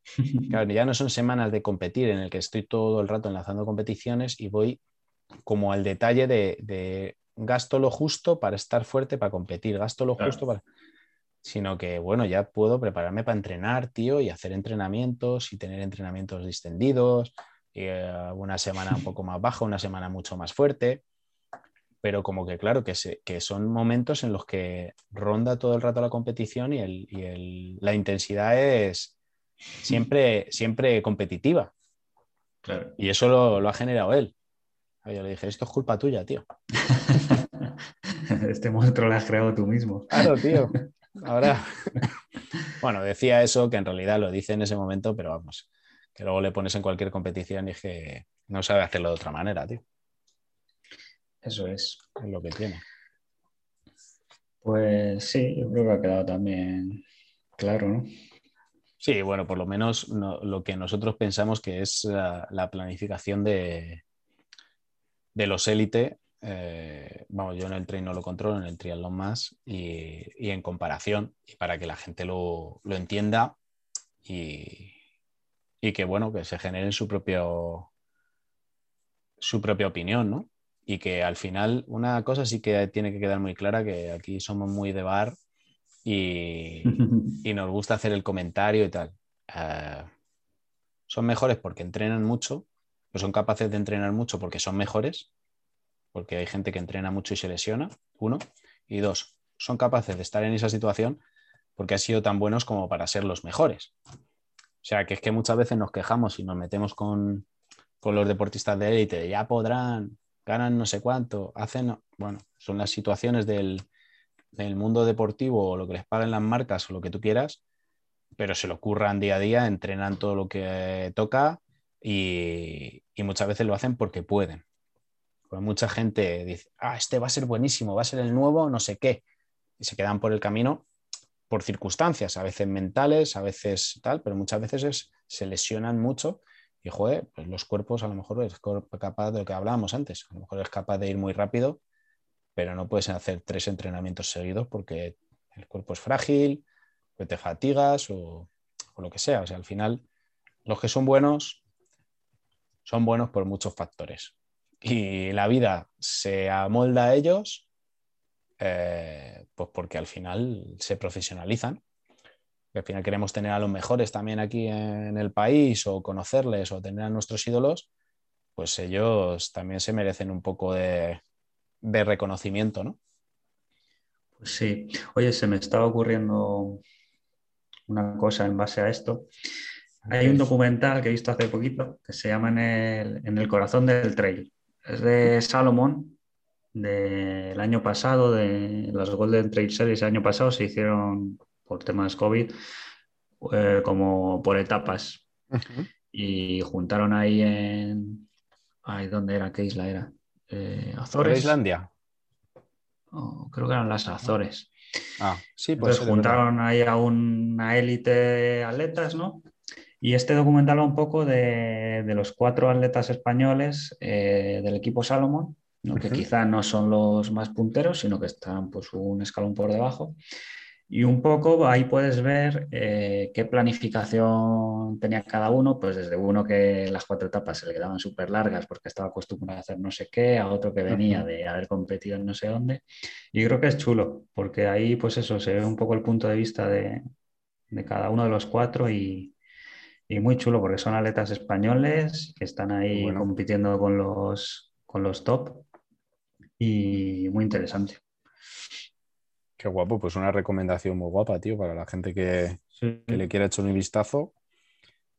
Claro, ya no son semanas de competir en el que estoy todo el rato enlazando competiciones y voy como al detalle de, gasto lo justo para estar fuerte para competir, gasto lo justo para... Sino que, bueno, ya puedo prepararme para entrenar, tío, y hacer entrenamientos y tener entrenamientos distendidos, eh, una semana un poco más baja, una semana mucho más fuerte. Pero como que, claro, que, que son momentos en los que ronda todo el rato la competición y, el, la intensidad es, siempre, siempre competitiva. Y eso lo, ha generado él. Yo le dije, esto es culpa tuya, tío. este monstruo lo has creado tú mismo. Claro, tío. Ahora, bueno, decía eso, que en realidad lo dice en ese momento, pero vamos, que luego le pones en cualquier competición y es que no sabe hacerlo de otra manera, tío. Eso es. Es lo que tiene. Pues sí, yo creo que ha quedado también claro, ¿no? Sí, bueno, por lo menos lo que nosotros pensamos que es la, planificación de, de los élite. Eh, vamos, yo en el train no lo controlo, en el triatlón más, y, en comparación, y para que la gente lo, entienda y, y, que, bueno, que se genere su, propio, su propia opinión, ¿no? Y que al final una cosa sí que tiene que quedar muy clara, que aquí somos muy de bar y, nos gusta hacer el comentario y tal. Eh, son mejores porque entrenan mucho, pues son capaces de entrenar mucho porque son mejores, porque hay gente que entrena mucho y se lesiona, uno, y dos, son capaces de estar en esa situación porque han sido tan buenos como para ser los mejores. O sea, que es que muchas veces nos quejamos y nos metemos con, con los deportistas de élite, ya podrán, ganan no sé cuánto, hacen, bueno, son las situaciones del, el mundo deportivo o lo que les paguen las marcas o lo que tú quieras, pero se lo curran día a día, entrenan todo lo que toca y, muchas veces lo hacen porque pueden. Pues mucha gente dice, ah, este va a ser buenísimo, va a ser el nuevo, no sé qué, y se quedan por el camino por circunstancias, a veces mentales, a veces tal, pero muchas veces se lesionan mucho y, joder, pues los cuerpos a lo mejor es capaz de lo que hablábamos antes, a lo mejor es capaz de ir muy rápido pero no puedes hacer tres entrenamientos seguidos porque el cuerpo es frágil, que te fatigas o, lo que sea. O sea, al final, los que son buenos son buenos por muchos factores. Y la vida se amolda a ellos, eh, pues porque al final se profesionalizan. al final queremos tener a los mejores también aquí en el país o conocerles o tener a nuestros ídolos, pues ellos también se merecen un poco de, de reconocimiento, ¿no? Pues sí. Oye, se me estaba ocurriendo una cosa en base a esto. Hay un documental que he visto hace poquito que se llama En el, corazón del trail. Es de Salomón del año pasado, de las Golden Trail Series del año pasado se hicieron por temas COVID eh, como por etapas. Y juntaron ahí en... Ay, ¿dónde era? ¿Qué isla era? Eh, Azores. Islandia? creo que eran las Azores. Ah, sí, pues. juntaron ahí a una élite atletas, ¿no? Y este documental un poco de, los cuatro atletas españoles eh, del equipo Salomón, que quizá no son los más punteros, sino que están pues, un escalón por debajo. Y un poco ahí puedes ver eh, qué planificación tenía cada uno, pues desde uno que las cuatro etapas se le quedaban súper largas porque estaba acostumbrado a hacer no sé qué, a otro que venía de haber competido en no sé dónde. Y creo que es chulo, porque ahí pues eso, se ve un poco el punto de vista de, cada uno de los cuatro y, muy chulo, porque son atletas españoles que están ahí compitiendo con los, con los top y muy interesante. Qué guapo, pues una recomendación muy guapa, tío, para la gente que, le quiera echar un vistazo.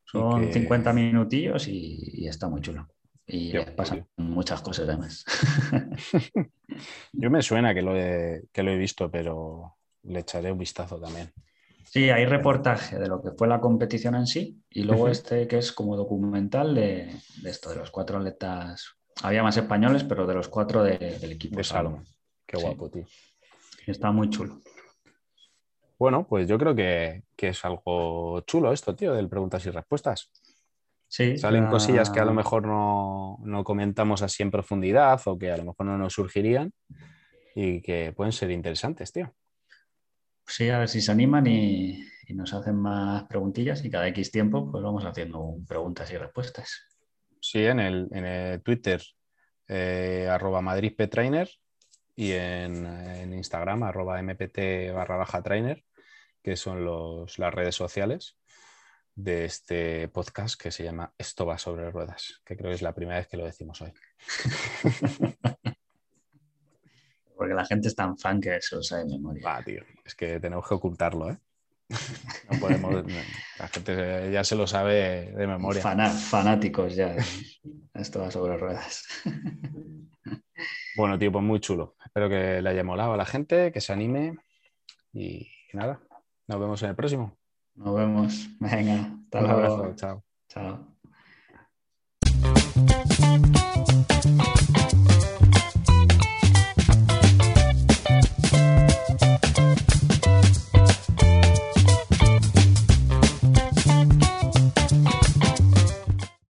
Son 50 minutillos y, está muy chulo. Y pasan muchas cosas además. Yo me suena que lo, he, que lo he visto, pero le echaré un vistazo también. Sí, hay reportaje de lo que fue la competición en sí y luego este que es como documental de, esto, de los cuatro atletas. Había más españoles, pero de los cuatro del equipo. De Salomón. Qué guapo, tío. Está muy chulo. Bueno, pues yo creo que, es algo chulo esto, tío, del preguntas y respuestas. Sí, Salen cosillas que a lo mejor no, no, comentamos así en profundidad o que a lo mejor no nos surgirían y que pueden ser interesantes, tío. Sí, a ver si se animan y, nos hacen más preguntillas y cada X tiempo pues vamos haciendo preguntas y respuestas. Sí, en el, Twitter eh, arroba madridpetrainer y en, Instagram arroba mpt barra baja trainer, que son los, las redes sociales de este podcast que se llama Esto va sobre ruedas, que creo que es la primera vez que lo decimos hoy. Porque la gente es tan fan que eso sabe de memoria. Ah, tío, es que tenemos que ocultarlo, ¿eh? No podemos, la gente ya se lo sabe de memoria. fanáticos ya. Esto va sobre ruedas. Bueno, tío, pues muy chulo. Espero que le haya molado a la gente, que se anime y nada, nos vemos en el próximo. Nos vemos. Venga, hasta luego. Chao. Chao.